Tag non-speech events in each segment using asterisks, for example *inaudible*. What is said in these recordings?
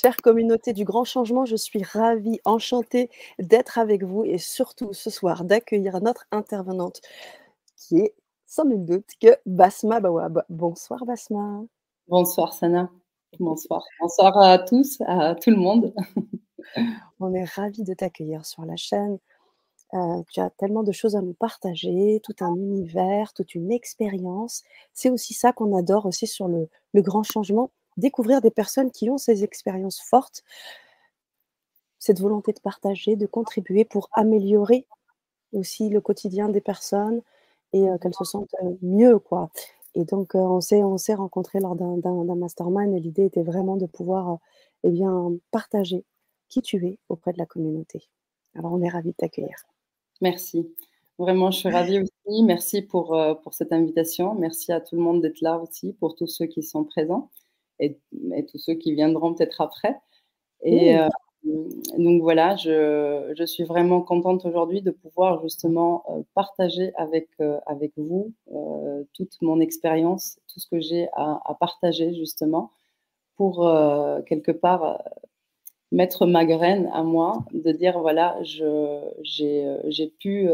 Chère communauté du grand changement, je suis ravie, enchantée d'être avec vous et surtout ce soir d'accueillir notre intervenante qui est sans nul doute que Basma Bawab. Bonsoir Basma. Bonsoir Sana. Bonsoir. Bonsoir à tous, à tout le monde. *laughs* On est ravis de t'accueillir sur la chaîne. Euh, tu as tellement de choses à nous partager, tout un univers, toute une expérience. C'est aussi ça qu'on adore aussi sur le, le grand changement, découvrir des personnes qui ont ces expériences fortes, cette volonté de partager, de contribuer pour améliorer aussi le quotidien des personnes et euh, qu'elles se sentent euh, mieux, quoi. Et donc, on s'est on s'est rencontrés lors d'un mastermind et l'idée était vraiment de pouvoir eh bien, partager qui tu es auprès de la communauté. Alors, on est ravis de t'accueillir. Merci. Vraiment, je suis ravie aussi. Merci pour, pour cette invitation. Merci à tout le monde d'être là aussi, pour tous ceux qui sont présents et, tous ceux qui viendront peut-être après. Et donc voilà, je, je, suis vraiment contente aujourd'hui de pouvoir justement partager avec, avec vous toute mon expérience, tout ce que j'ai à, à, partager justement pour quelque part mettre ma graine à moi, de dire voilà, j'ai pu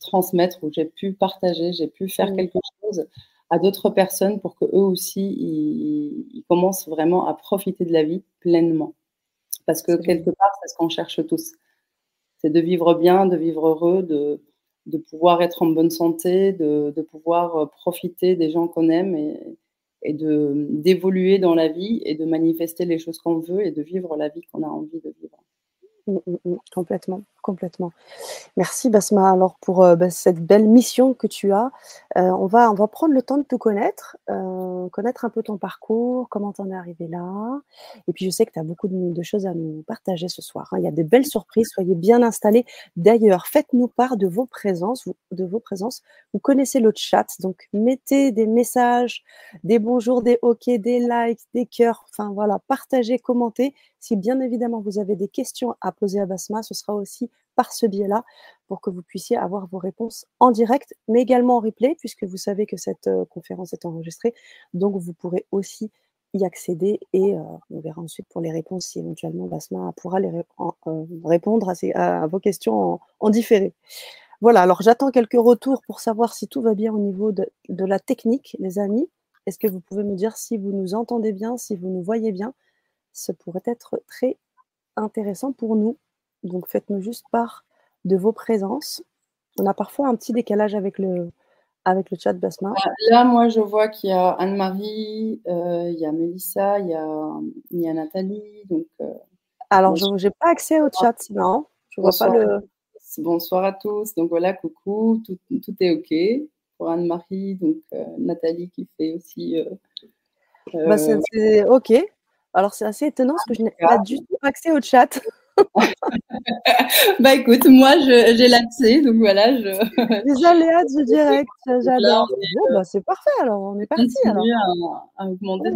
transmettre ou j'ai pu partager, j'ai pu faire mmh. quelque chose à d'autres personnes pour que eux aussi ils, commencent vraiment à profiter de la vie pleinement. Parce que quelque part, c'est ce qu'on cherche tous. C'est de vivre bien, de vivre heureux, de, de pouvoir être en bonne santé, de, de pouvoir profiter des gens qu'on aime et, et de d'évoluer dans la vie et de manifester les choses qu'on veut et de vivre la vie qu'on a envie de vivre. Mmh, mmh, mmh. complètement, complètement. Merci Basma alors pour euh, bah, cette belle mission que tu as. Euh, on, va, on va prendre le temps de te connaître, euh, connaître un peu ton parcours, comment tu en es arrivé là. Et puis je sais que tu as beaucoup de, choses à nous partager ce soir. Hein. Il y a des belles surprises, soyez bien installés. D'ailleurs, faites-nous part de vos présences. Vous, de vos présences. Vous connaissez le chat, donc mettez des messages, des bonjours, des ok, des likes, des cœurs. Enfin voilà, partagez, commentez. Si bien évidemment vous avez des questions à poser à Basma, ce sera aussi par ce biais-là pour que vous puissiez avoir vos réponses en direct, mais également en replay, puisque vous savez que cette euh, conférence est enregistrée. Donc, vous pourrez aussi y accéder et euh, on verra ensuite pour les réponses si éventuellement Basma pourra les euh, répondre à, vos questions en, différé. Voilà, alors j'attends quelques retours pour savoir si tout va bien au niveau de, de la technique, les amis. Est-ce que vous pouvez me dire si vous nous entendez bien, si vous nous voyez bien? Ce pourrait être très intéressant pour nous. Donc faites-nous juste part de vos présences. On a parfois un petit décalage avec le, avec le chat Basma. Là, moi, je vois qu'il y a Anne-Marie, euh, il y a Mélissa, il y a, il y a Nathalie. Donc, euh, Alors, je n'ai pas accès au chat, non Je vois pas le. Bonsoir à tous. Donc voilà, coucou, tout, tout est OK pour Anne-Marie. Donc euh, Nathalie qui fait aussi. Bah, c'est OK. Alors, c'est assez étonnant parce que je n'ai pas du tout accès au chat. *laughs* bah écoute, moi j'ai l'accès, donc voilà. Je... *laughs* Les aléas du direct, *laughs* j'adore. bah, c'est parfait, alors on est parti. Alors. À, à augmenter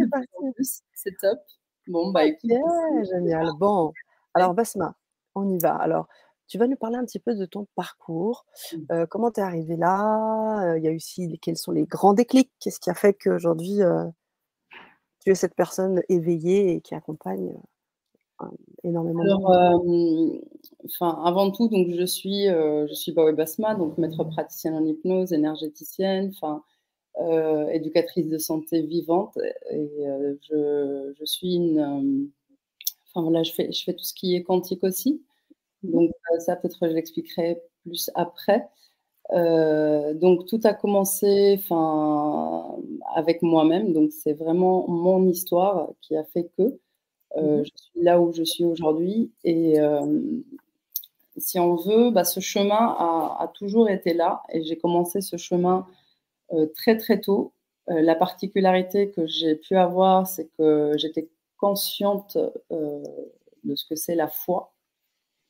c'est top. Bon, bah écoute. génial. Bon, alors Basma, on y va. Alors, tu vas nous parler un petit peu de ton parcours. Mmh. Euh, comment tu es arrivé là? Euh, Il y a aussi quels sont les grands déclics? Qu'est-ce qui a fait qu'aujourd'hui euh, tu es cette personne éveillée et qui accompagne énormément Alors, euh, enfin, avant tout, donc je suis, euh, je suis Bawe Basma, donc maître praticienne en hypnose, énergéticienne, enfin, euh, éducatrice de santé vivante, et je, je, suis une, enfin voilà, je fais, je fais tout ce qui est quantique aussi. Donc ça, peut-être je l'expliquerai plus après. Donc tout a commencé, enfin, avec moi-même. Donc c'est vraiment mon histoire qui a fait que euh, mmh je suis là où je suis aujourd'hui. Et euh, si on veut, bah, ce chemin a, toujours été là. Et j'ai commencé ce chemin euh, très très tôt. la particularité que j'ai pu avoir, c'est que j'étais consciente de ce que c'est la foi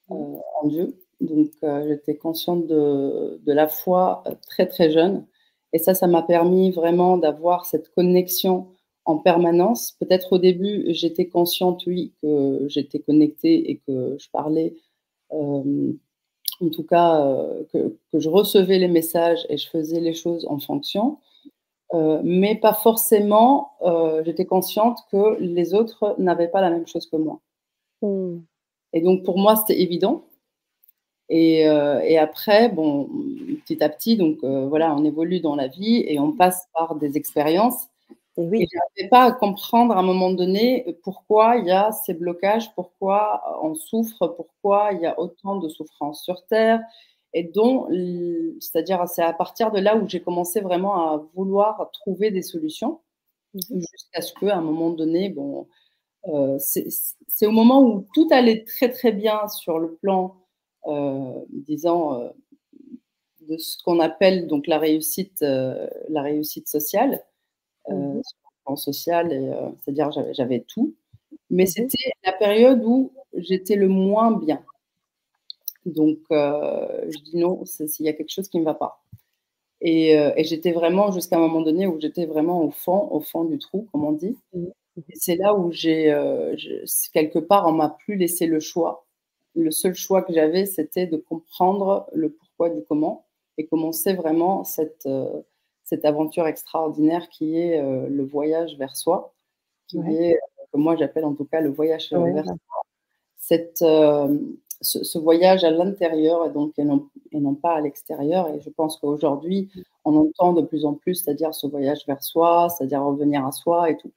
mmh. en Dieu. Donc, j'étais consciente de, de, la foi très, très jeune. Et ça, ça m'a permis vraiment d'avoir cette connexion en permanence. Peut-être au début, j'étais consciente, oui, que j'étais connectée et que je parlais, euh, en tout cas, euh, que, je recevais les messages et je faisais les choses en fonction. mais pas forcément, j'étais consciente que les autres n'avaient pas la même chose que moi. Mmh. Et donc pour moi, c'était évident. Et, et, après, bon, petit à petit, donc voilà, on évolue dans la vie et on passe par des expériences. Et, oui. et je n'arrivais pas à comprendre à un moment donné pourquoi il y a ces blocages, pourquoi on souffre, pourquoi il y a autant de souffrance sur Terre. Et dont, c'est-à-dire, c'est à partir de là où j'ai commencé vraiment à vouloir trouver des solutions, mmh jusqu'à ce qu'à un moment donné, bon, euh, c'est au moment où tout allait très très bien sur le plan, euh, disons, euh, de ce qu'on appelle donc la réussite, la réussite sociale, mmh plan social, c'est-à-dire j'avais tout, mais mmh c'était la période où j'étais le moins bien. Donc, je dis non, s'il y a quelque chose qui ne va pas. Et, et j'étais vraiment jusqu'à un moment donné où j'étais vraiment au fond, au fond du trou, comme on dit c'est là où j'ai, euh, quelque part, on m'a plus laissé le choix. Le seul choix que j'avais, c'était de comprendre le pourquoi du comment et commencer vraiment cette, euh, cette aventure extraordinaire qui est euh, le voyage vers soi, qui est, que moi j'appelle en tout cas le voyage vers soi. Cette, ce, voyage à l'intérieur et donc et non, et non, pas à l'extérieur. Et je pense qu'aujourd'hui, on entend de plus en plus, c'est-à-dire ce voyage vers soi, c'est-à-dire revenir à soi et tout.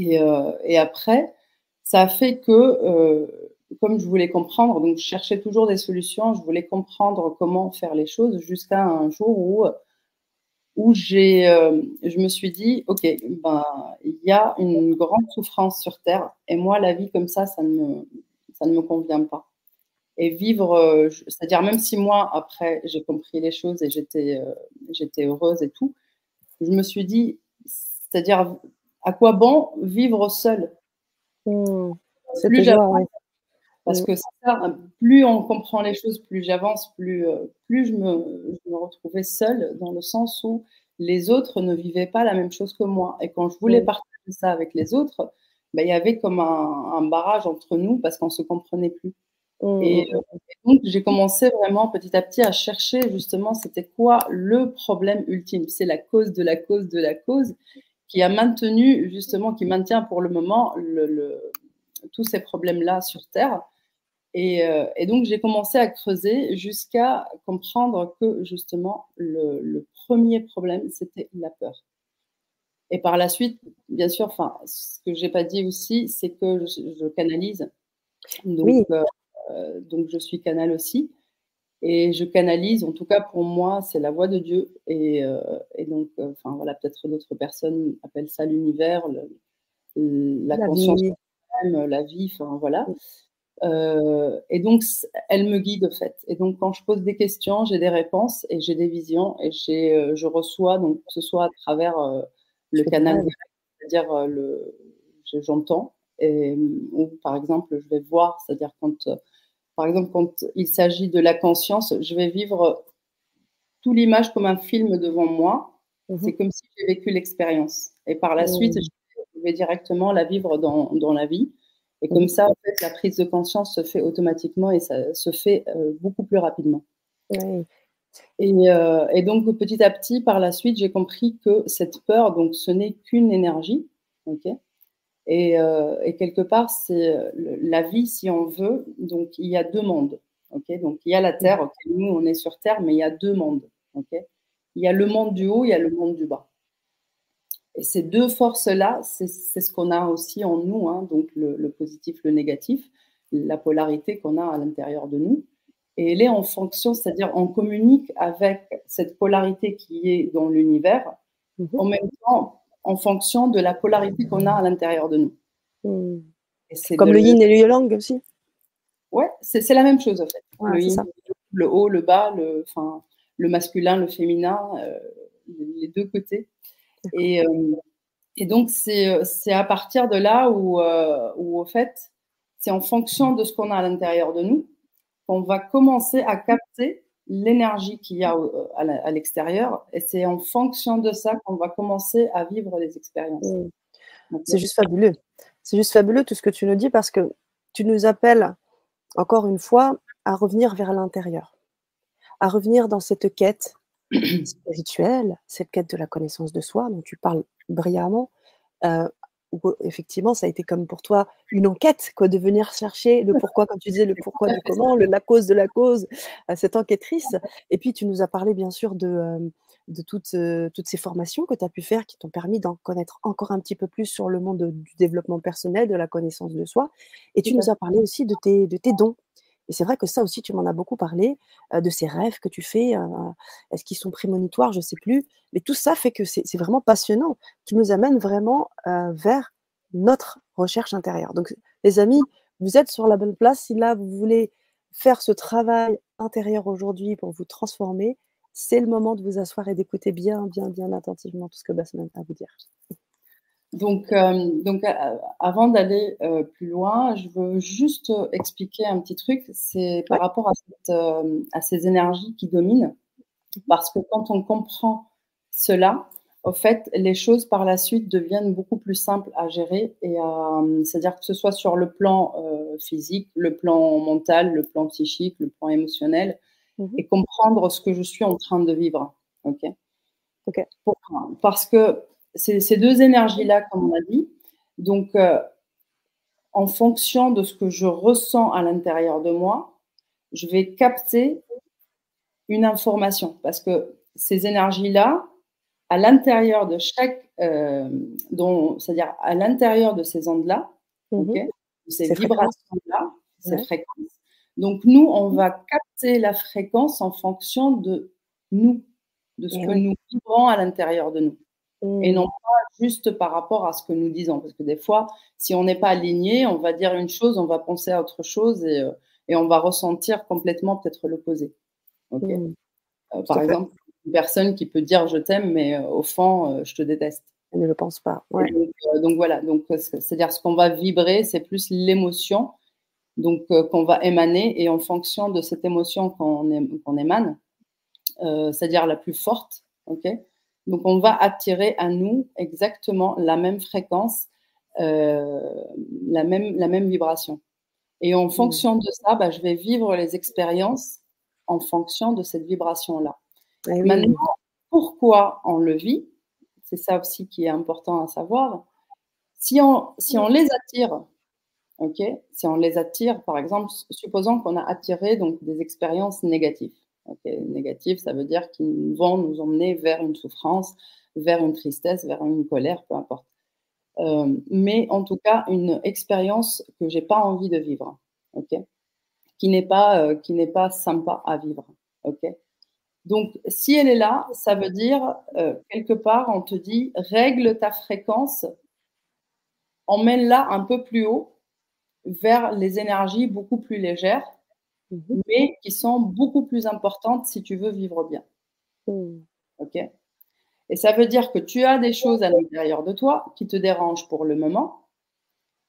Euh, et, après, ça a fait que, euh, comme je voulais comprendre, donc je cherchais toujours des solutions, je voulais comprendre comment faire les choses jusqu'à un jour où, où j'ai, euh, je me suis dit, OK, ben, il y a une grande souffrance sur Terre et moi, la vie comme ça, ça ne me, ça ne me convient pas. Et vivre, c'est-à-dire même si moi, après, j'ai compris les choses et j'étais, j'étais heureuse et tout, je me suis dit, c'est-à-dire à quoi bon vivre seul mmh. plus Parce mmh. que ça, plus on comprend les choses, plus j'avance, plus, euh, plus je, me, je, me, retrouvais seule dans le sens où les autres ne vivaient pas la même chose que moi. Et quand je voulais mmh. partager ça avec les autres, ben, il y avait comme un, barrage entre nous parce qu'on ne se comprenait plus. Et, euh, et, donc, j'ai commencé vraiment petit à petit à chercher justement c'était quoi le problème ultime. C'est la cause de la cause de la cause qui a maintenu, justement, qui maintient pour le moment le, tous ces problèmes-là sur Terre. Et, euh, et donc, j'ai commencé à creuser jusqu'à comprendre que, justement, le, premier problème, c'était la peur. Et par la suite, bien sûr, enfin, ce que j'ai pas dit aussi, c'est que je, canalise. Donc, oui. euh, donc, je suis canal aussi. Et je canalise, en tout cas pour moi, c'est la voix de Dieu. Et, euh, et donc, euh, enfin voilà, peut-être d'autres personnes appellent ça l'univers, la, conscience, la vie, enfin voilà. Euh, et donc, elle me guide, en fait. Et donc, quand je pose des questions, j'ai des réponses et j'ai des visions et j'ai, je reçois, donc, que ce soit à travers le canal c'est-à-dire le, j'entends, et, ou par exemple, je vais voir, c'est-à-dire quand par exemple, quand il s'agit de la conscience, je vais vivre tout l'image comme un film devant moi. Mhm. C'est comme si j'ai vécu l'expérience. Et par la suite, je vais directement la vivre dans, dans la vie. Et comme ça, en fait, la prise de conscience se fait automatiquement et ça se fait euh, beaucoup plus rapidement. Et, euh, et, donc, petit à petit, par la suite, j'ai compris que cette peur, donc, ce n'est qu'une énergie. euh, et, quelque part, c'est la vie, si on veut. Donc, il y a deux mondes. donc, il y a la Terre. nous, on est sur Terre, mais il y a deux mondes. il y a le monde du haut, il y a le monde du bas. Et ces deux forces-là, c'est ce qu'on a aussi en nous, hein, donc le, positif, le négatif, la polarité qu'on a à l'intérieur de nous. Et elle est en fonction, c'est-à-dire on communique avec cette polarité qui est dans l'univers, mhm. en même temps en fonction de la polarité qu'on a à l'intérieur de nous. Hmm. Comme le yin et le yang aussi Ouais, c'est la même chose en fait. le, yin, le haut, le bas, le, le masculin, le féminin, euh, les deux côtés. Et, euh, et, donc, c'est à partir de là où, euh, où au fait, c'est en fonction de ce qu'on a à l'intérieur de nous qu'on va commencer à capter l'énergie qu'il y a euh, à l'extérieur. Et c'est en fonction de ça qu'on va commencer à vivre les expériences. Mmh. C'est juste fabuleux. C'est juste fabuleux tout ce que tu nous dis parce que tu nous appelles, encore une fois, à revenir vers l'intérieur, à revenir dans cette quête spirituelle, cette quête de la connaissance de soi dont tu parles brillamment, euh, où effectivement ça a été comme pour toi une enquête, quoi, de venir chercher le pourquoi, comme tu disais, le *laughs* pourquoi du comment, le, la cause de la cause, euh, cette enquêtrice. Et puis tu nous as parlé bien sûr de, euh, de toutes, euh, toutes ces formations que tu as pu faire qui t'ont permis d'en connaître encore un petit peu plus sur le monde de- du développement personnel, de la connaissance de soi. Et tu nous as parlé aussi de tes, de tes dons. Et c'est vrai que ça aussi, tu m'en as beaucoup parlé, de ces rêves que tu fais. Est-ce qu'ils sont prémonitoires Je ne sais plus. Mais tout ça fait que c'est vraiment passionnant, qui nous amène vraiment vers notre recherche intérieure. Donc, les amis, vous êtes sur la bonne place. Si là, vous voulez faire ce travail intérieur aujourd'hui pour vous transformer, c'est le moment de vous asseoir et d'écouter bien, bien, bien attentivement tout ce que Basman a à vous dire. Donc, euh, donc euh, avant d'aller euh, plus loin, je veux juste expliquer un petit truc. C'est par rapport à, cette, à ces énergies qui dominent. Parce que quand on comprend cela, au fait, les choses par la suite deviennent beaucoup plus simples à gérer. Et c'est-à-dire que ce soit sur le plan physique, le plan mental, le plan psychique, le plan émotionnel, Mhm. et comprendre ce que je suis en train de vivre. Ok? Ok. Parce que ces deux énergies-là, comme on a dit. Donc, euh, en fonction de ce que je ressens à l'intérieur de moi, je vais capter une information. Parce que ces énergies-là, à l'intérieur de chaque, euh, c'est-à-dire à l'intérieur de ces ondes-là, Mhm. ces, vibrations-là, ces fréquences. Donc, nous, on va capter la fréquence en fonction de nous, de ce que oui. nous vibrons à l'intérieur de nous et Mm. non pas juste par rapport à ce que nous disons. Parce que des fois, si on n'est pas aligné, on va dire une chose, on va penser à autre chose et, euh, et on va ressentir complètement peut-être l'opposé. Mm. Euh, par exemple, une personne qui peut dire je t'aime, mais euh, au fond, euh, je te déteste. Elle ne le pense pas. Ouais. Donc, donc voilà, donc c'est-à-dire ce qu'on va vibrer, c'est plus l'émotion donc qu'on va émaner et en fonction de cette émotion qu'on émane, c'est-à-dire la plus forte, ok Donc on va attirer à nous exactement la même fréquence, euh, la même la même vibration. Et en fonction de ça, bah, je vais vivre les expériences en fonction de cette vibration-là. Oui. Maintenant, pourquoi on le vit? C'est ça aussi qui est important à savoir. Si on, si on les attire, ok, si on les attire, par exemple, supposons qu'on a attiré donc des expériences négatives. Ok. Négatives, ça veut dire qu'ils vont nous emmener vers une souffrance, vers une tristesse, vers une colère, peu importe. Euh, mais en tout cas, une expérience que j'ai pas envie de vivre, ok, qui n'est pas euh, qui n'est pas sympa à vivre, ok? Donc, si elle est là, ça veut dire, euh, quelque part, on te dit, règle ta fréquence, emmène-la un peu plus haut vers les énergies beaucoup plus légères, Mhm. mais qui sont beaucoup plus importantes si tu veux vivre bien. Mm. OK? Et ça veut dire que tu as des choses à l'intérieur de toi qui te dérangent pour le moment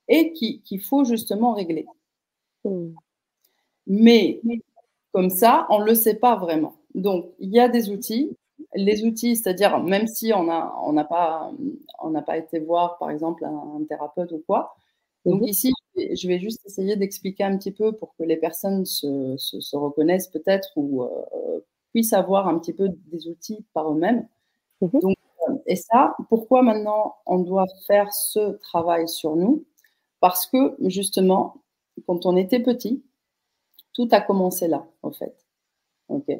et qui- qu'il faut justement régler. Mm. Mais comme ça, on ne le sait pas vraiment. Donc, il y a des outils. Les outils, c'est-à-dire, même si on n'a on pas, on pas été voir, par exemple, un, un thérapeute ou quoi. Donc, Mhm. ici, je vais- juste essayer d'expliquer un petit peu pour que les personnes se, se- se reconnaissent peut-être ou euh, puissent avoir un petit peu des outils par eux-mêmes. Mhm. Donc, euh, et ça, pourquoi maintenant on doit faire ce travail sur nous? Parce que, justement, quand on était petit, tout a commencé là, en fait. Ok.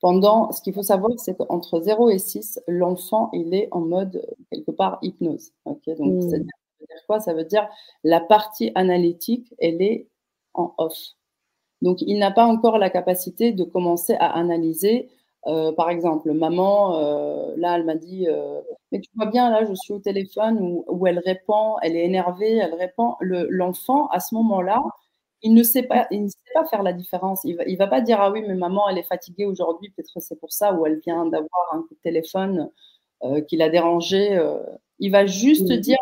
Pendant, ce qu'il faut savoir, c'est qu'entre 0 et 6, l'enfant, il est en mode, quelque part, hypnose. Ok. Donc, Mm. c'est-à-dire- veut dire quoi? Ça veut dire la partie analytique, elle est en off. Donc, il n'a pas encore la capacité de commencer à analyser. Euh, par exemple, maman, euh, là, elle m'a dit, euh, mais tu vois bien, là, je suis au téléphone où, où elle répond, elle est énervée, elle répond. Le- L'enfant, à ce moment-là, il ne sait pas, il ne sait pas faire la différence. Il va, il va pas dire ah oui, mais maman, elle est fatiguée aujourd'hui, peut-être c'est pour ça, ou elle vient d'avoir un coup de téléphone euh, qui l'a dérangée. euh. il va juste dire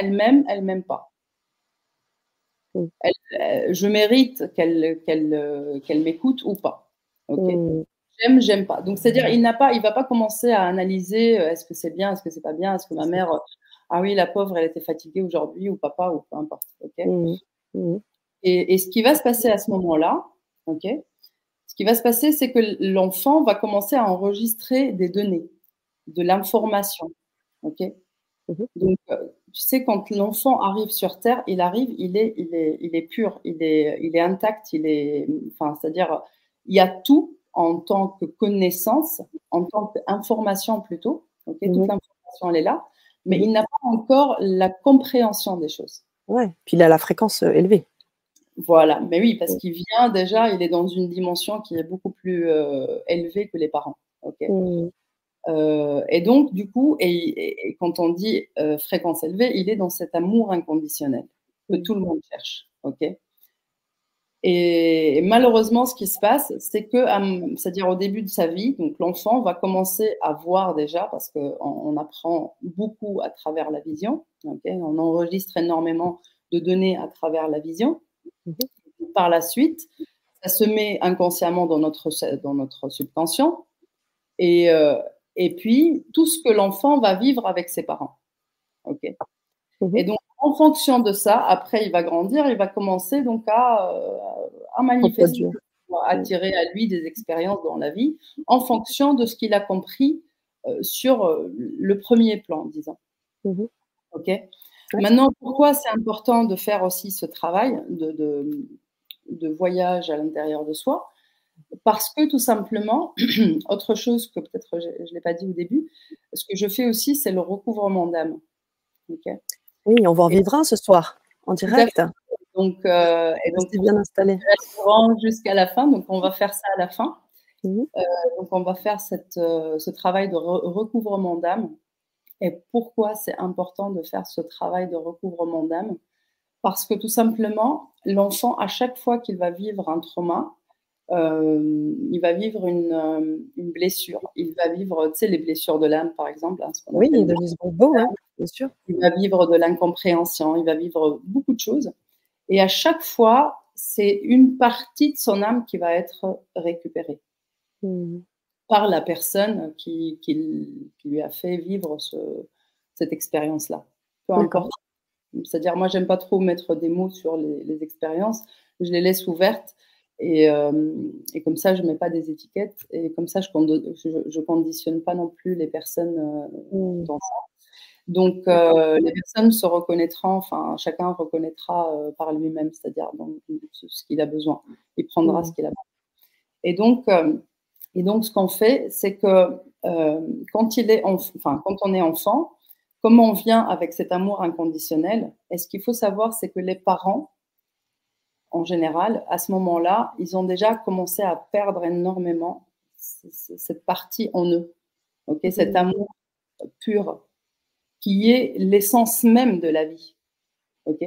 elle m'aime, elle m'aime pas. Mm. Elle- euh, je mérite qu'elle qu'elle euh, qu'elle m'écoute ou pas. Mm. J'aime, j'aime pas. Donc c'est-à-dire il n'a pas, il va pas commencer à analyser euh, est-ce que c'est bien, est-ce que c'est pas bien, est-ce que ma mère, ah oui, la pauvre, elle était fatiguée aujourd'hui ou papa ou peu importe. Mm. Mm. Et, et ce qui va se passer à ce moment-là, ok, ce qui va se passer, c'est que l'enfant va commencer à enregistrer des données, de l'information. OK mmh Donc, tu sais, quand l'enfant arrive sur Terre, il arrive, il est, il est, il est pur, il est, il est intact, il est, enfin, c'est-à-dire, il y a tout en tant que connaissance, en tant qu'information plutôt. OK Toute mmh l'information, elle est là, mais mmh il n'a pas encore la compréhension des choses. Ouais, puis il a la fréquence euh, élevée. Voilà, mais oui, parce qu'il vient déjà, il est dans une dimension qui est beaucoup plus euh, élevée que les parents. Mmh. Euh, et donc, du coup, et, quand on dit euh, fréquence élevée, il est dans cet amour inconditionnel que tout le monde cherche. ok? Et malheureusement, ce qui se passe, c'est que, c'est-à-dire au début de sa vie, donc l'enfant va commencer à voir déjà, parce qu'on on apprend beaucoup à travers la vision. on enregistre énormément de données à travers la vision. Mhm. Par la suite, ça se met inconsciemment dans notre, dans notre subconscient. Et, euh, et puis, tout ce que l'enfant va vivre avec ses parents. OK mhm. Et donc, en fonction de ça, après, il va grandir, il va commencer donc à, euh, à manifester, à attirer à lui des expériences dans la vie en fonction de ce qu'il a compris euh, sur le premier plan, disons. Mhm. OK Maintenant, pourquoi c'est important de faire aussi ce travail de, de, voyage à l'intérieur de soi? Parce que tout simplement, *clears throat* autre chose que peut-être je ne l'ai pas dit au début, ce que je fais aussi, c'est le recouvrement d'âme. oui, on va en vivre un ce soir, en direct. Donc, euh, et donc, c'est bien installé. Jusqu'à la fin, donc on va faire ça à la fin. Mmh. Euh, donc, on va faire cette, euh, ce travail de recouvrement d'âme et pourquoi c'est important de faire ce travail de recouvrement d'âme? Parce que tout simplement, l'enfant, à chaque fois qu'il va vivre un trauma, euh, il va vivre une, euh, une, blessure. Il va vivre, tu sais, les blessures de l'âme, par exemple. Hein, oui, il beau, hein, bien sûr. Il va vivre de l'incompréhension, il va vivre beaucoup de choses. Et à chaque fois, c'est une partie de son âme qui va être récupérée. Mmh par la personne qui, qui, lui a fait vivre ce, cette expérience-là. Peu importe. C'est-à-dire, moi, j'aime pas trop mettre des mots sur les, expériences. Je les laisse ouvertes. Et, euh, et, comme ça, je ne mets pas des étiquettes. Et comme ça, je ne conditionne pas non plus les personnes euh, mmh. dans ça. Donc, euh, les personnes se reconnaîtront, enfin, chacun reconnaîtra par lui-même, c'est-à-dire ce qu'il a besoin. Il prendra mmh. ce qu'il a besoin. Et donc, et donc, ce qu'on fait, c'est que quand, il est enfin, quand on est enfant, comment on vient avec cet amour inconditionnel Et ce qu'il faut savoir, c'est que les parents, en général, à ce moment-là, ils ont déjà commencé à perdre énormément cette partie en eux, ok cet amour pur, qui est l'essence même de la vie. ok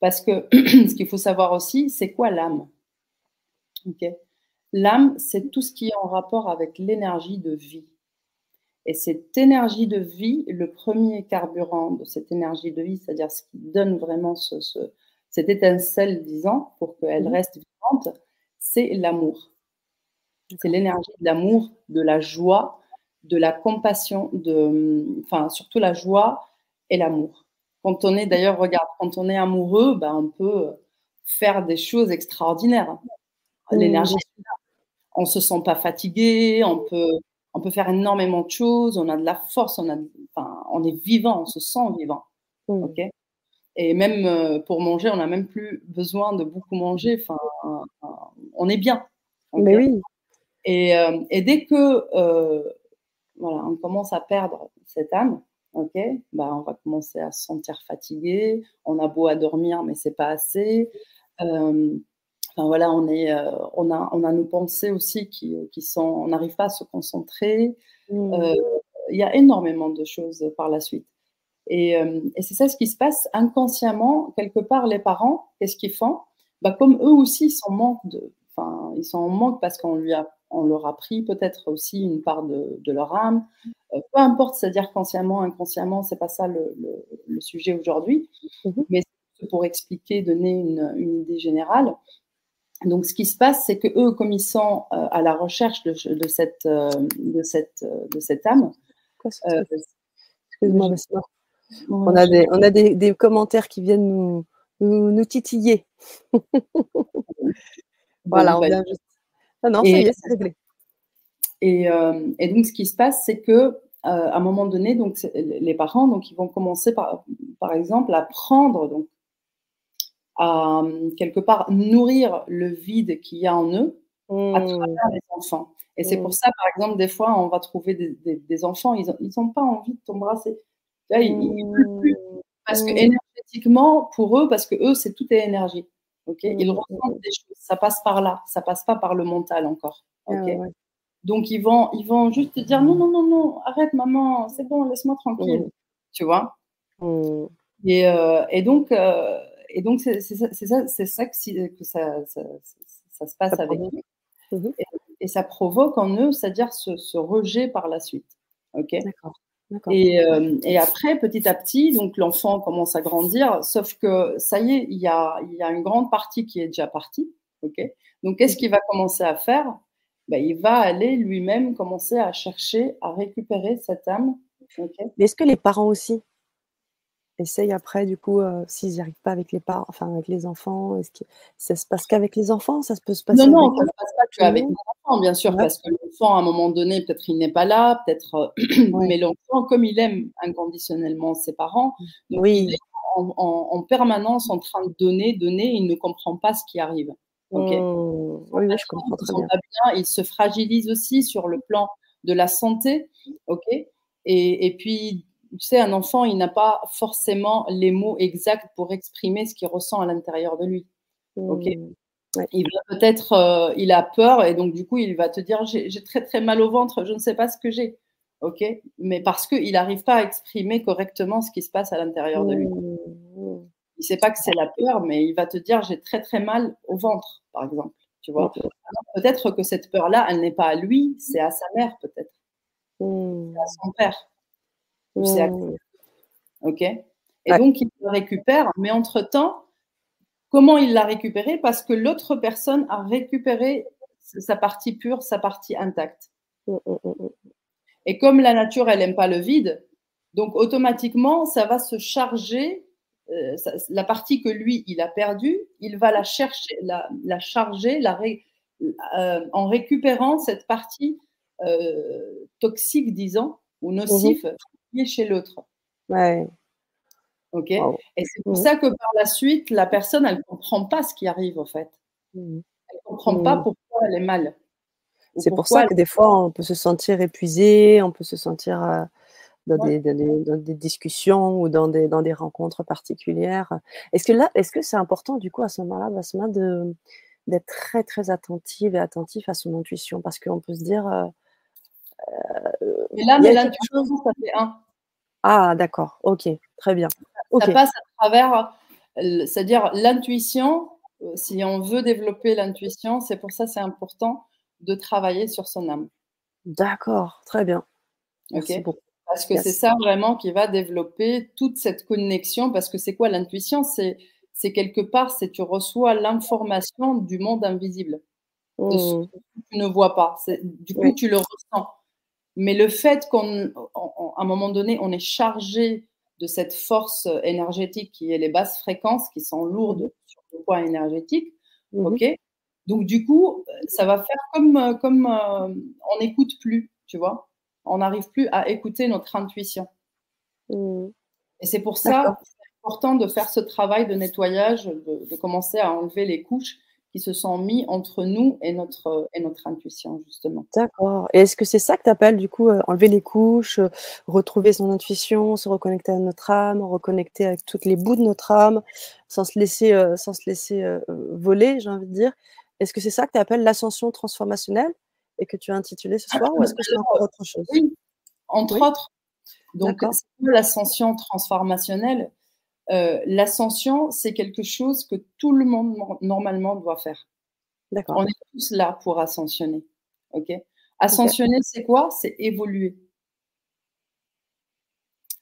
Parce que *clears throat* ce qu'il faut savoir aussi, c'est quoi l'âme? Ok L'âme, c'est tout ce qui est en rapport avec l'énergie de vie. Et cette énergie de vie, le premier carburant de cette énergie de vie, c'est-à-dire ce qui donne vraiment ce, cette étincelle, disons, pour qu'elle mmh reste vivante, c'est l'amour. C'est l'énergie de l'amour, de la joie, de la compassion, de, enfin, surtout la joie et l'amour. Quand on est, d'ailleurs, regarde, quand on est amoureux, ben, on peut faire des choses extraordinaires. Mmh. L'énergie on se sent pas fatigué, on peut, on peut faire énormément de choses, on a de la force, on, a, enfin, on est vivant, on se sent vivant. Mmh. Et même euh, pour manger, on n'a même plus besoin de beaucoup manger. Enfin, on est bien. Mais oui. Et, euh, et dès que euh, voilà, on commence à perdre cette âme, ok, bah, on va commencer à se sentir fatigué. On a beau à dormir, mais c'est pas assez voilà, on, est, euh, on, a, on a nos pensées aussi qui, qui sont, on n'arrive pas à se concentrer. Mmh. Euh, il y a énormément de choses par la suite. Et, euh, et c'est ça ce qui se passe inconsciemment, quelque part, les parents, qu'est-ce qu'ils font? Bah, Comme eux aussi, ils sont en manque, de, ils sont en manque parce qu'on lui a, on leur a pris peut-être aussi une part de, de leur âme. peu importe, c'est-à-dire consciemment, inconsciemment, c'est pas ça le, le, sujet aujourd'hui. Mmh Mais pour expliquer, donner une, une idée générale. Donc, ce qui se passe, c'est que eux, comme ils sont euh, à la recherche de, cette, euh, de, cette, euh, de cette âme. Excuse-moi, On a, des, on a des, des, commentaires qui viennent nous, nous, titiller. *laughs* voilà, on vient, juste, Ah non, ça y est, c'est réglé. Et, euh, et, donc, ce qui se passe, c'est que à un moment donné, donc les parents, donc ils vont commencer par, par exemple, à prendre, donc à quelque part nourrir le vide qu'il y a en eux à mmh. travers les enfants. Et c'est pour mmh. ça, par exemple, des fois, on va trouver des, des, enfants, ils n'ont pas envie de t'embrasser. Ils, mmh. plus. Parce que énergétiquement, pour eux, parce que eux, c'est tout est énergie. ok? Ils ressentent des choses. Ça passe par là. Ça passe pas par le mental encore. Ah Donc, ils vont, ils vont juste te dire non, non, non, non, arrête, maman, c'est bon, laisse-moi tranquille. Tu vois? Et, euh, et, donc, euh, et donc c'est ça, ça, ça que, que ça, ça, ça, se passe avec eux. Mmh et, ça provoque en eux, c'est-à-dire ce, rejet par la suite. Ok? Et, euh, et, après, petit à petit, donc l'enfant commence à grandir, sauf que ça y est, il y a, il y a une grande partie qui est déjà partie. Donc, qu'est-ce qu'il va commencer à faire? Ben, Il va aller lui-même commencer à chercher à récupérer cette âme. Mais est-ce que les parents aussi essaye après, du coup, euh, s'ils n'y arrivent pas avec les parents, enfin avec les enfants, est-ce que ça se passe qu'avec les enfants Ça se peut se passer Non, non, ça ne se passe pas qu'avec les enfants, bien sûr, parce que l'enfant, à un moment donné, peut-être il n'est pas là, peut-être, euh, *clears throat* mais l'enfant, comme il aime inconditionnellement ses parents, oui. il est en, permanence en train de donner, donner, il ne comprend pas ce qui arrive. Ok? Mmh. Oui, je comprends très bien. bien. Il se fragilise aussi sur le plan de la santé, ok? Et, et puis tu sais, un enfant, il n'a pas forcément les mots exacts pour exprimer ce qu'il ressent à l'intérieur de lui. Ok. Mmh. Il va peut-être, euh, il a peur et donc du coup, il va te dire j'ai très très mal au ventre, je ne sais pas ce que j'ai. Ok. Mais parce qu'il n'arrive pas à exprimer correctement ce qui se passe à l'intérieur de lui. Mmh. Il ne sait pas que c'est la peur, mais il va te dire j'ai très très mal au ventre, par exemple. Tu vois? Peut-être que cette peur-là, elle n'est pas à lui, c'est à sa mère peut-être, mmh. à son père. Mmh. OK. Et donc, il le récupère, mais entre-temps, comment il l'a récupéré Parce que l'autre personne a récupéré sa partie pure, sa partie intacte. Mmh, mmh, Et comme la nature, elle n'aime pas le vide, donc automatiquement, ça va se charger, euh, la partie que lui, il a perdue, il va la chercher, la, charger la euh, en récupérant cette partie euh, toxique, disons, ou nocif, chez l'autre. Ouais. Ok. Et c'est pour mmh. ça que par la suite, la personne, elle ne comprend pas ce qui arrive, en fait. Mmh. Elle ne comprend pas mmh. pourquoi elle est mal. C'est pour ça que des fois, on peut se sentir épuisé, on peut se sentir euh, dans, des, dans, des, discussions ou dans des, dans des rencontres particulières. Est-ce que là, est-ce que c'est important, du coup, à ce moment-là, Basma, de, d'être très, très attentive et attentif à son intuition? Parce qu'on peut se dire. Euh, et là, mais l'intuition, ça fait un. Ah, d'accord. Ok, très bien. Ça passe à travers, c'est-à-dire l'intuition. Euh, si on veut développer l'intuition, c'est pour ça c'est important de travailler sur son âme. D'accord, très bien. Ok. Parce que c'est ça vraiment qui va développer toute cette connexion. Parce que c'est quoi l'intuition? C'est c'est quelque part, c'est tu reçois l'information du monde invisible, de ce mmh. que tu ne vois pas. Du coup, tu le ressens. Mais le fait qu'à un moment donné, on est chargé de cette force énergétique qui est les basses fréquences, qui sont lourdes sur le poids énergétique, mmh. ok? Donc du coup, ça va faire comme, comme euh, on n'écoute plus, tu vois? On n'arrive plus à écouter notre intuition. Mmh. Et c'est pour ça c'est important de faire ce travail de nettoyage, de, commencer à enlever les couches qui se sont mis entre nous et notre, et notre intuition, justement. D'accord. Et est-ce que c'est ça que tu appelles, du coup, euh, enlever les couches, euh, retrouver son intuition, se reconnecter à notre âme, reconnecter avec toutes les bouts de notre âme, sans se laisser, euh, sans se laisser voler, j'ai envie de dire? Est-ce que c'est ça que tu appelles l'ascension transformationnelle et que tu as intitulé ce soir, ou est-ce que c'est encore autre chose? Oui, entre autres. Donc, l'ascension transformationnelle euh, l'ascension, c'est quelque chose que tout le monde normalement doit faire. On est tous là pour ascensionner. Ok? Ascensionner, c'est quoi? C'est évoluer.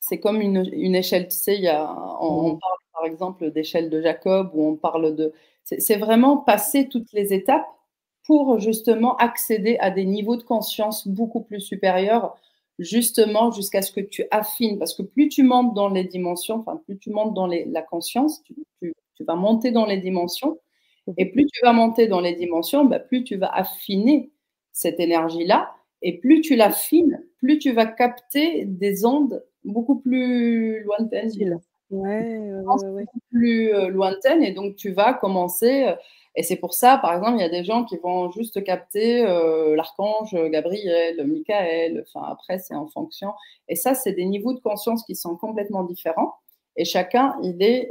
C'est comme une, échelle. Tu sais, y a, on, mmh. parle par exemple d'échelle de Jacob ou on parle de. C'est vraiment passer toutes les étapes pour justement accéder à des niveaux de conscience beaucoup plus supérieurs justement jusqu'à ce que tu affines, parce que plus tu montes dans les dimensions, enfin plus tu montes dans la conscience, tu, vas monter dans les dimensions. Et plus tu vas monter dans les dimensions, bah, plus tu vas affiner cette énergie-là. Et plus tu l'affines, plus tu vas capter des ondes beaucoup plus lointaines. Ouais, plus euh, lointaines. Et donc, tu vas commencer. Euh, et c'est pour ça, par exemple, il y a des gens qui vont juste capter euh, l'archange Gabriel, Michael. Enfin, après, c'est en fonction. Et ça, c'est des niveaux de conscience qui sont complètement différents. Et chacun, il est,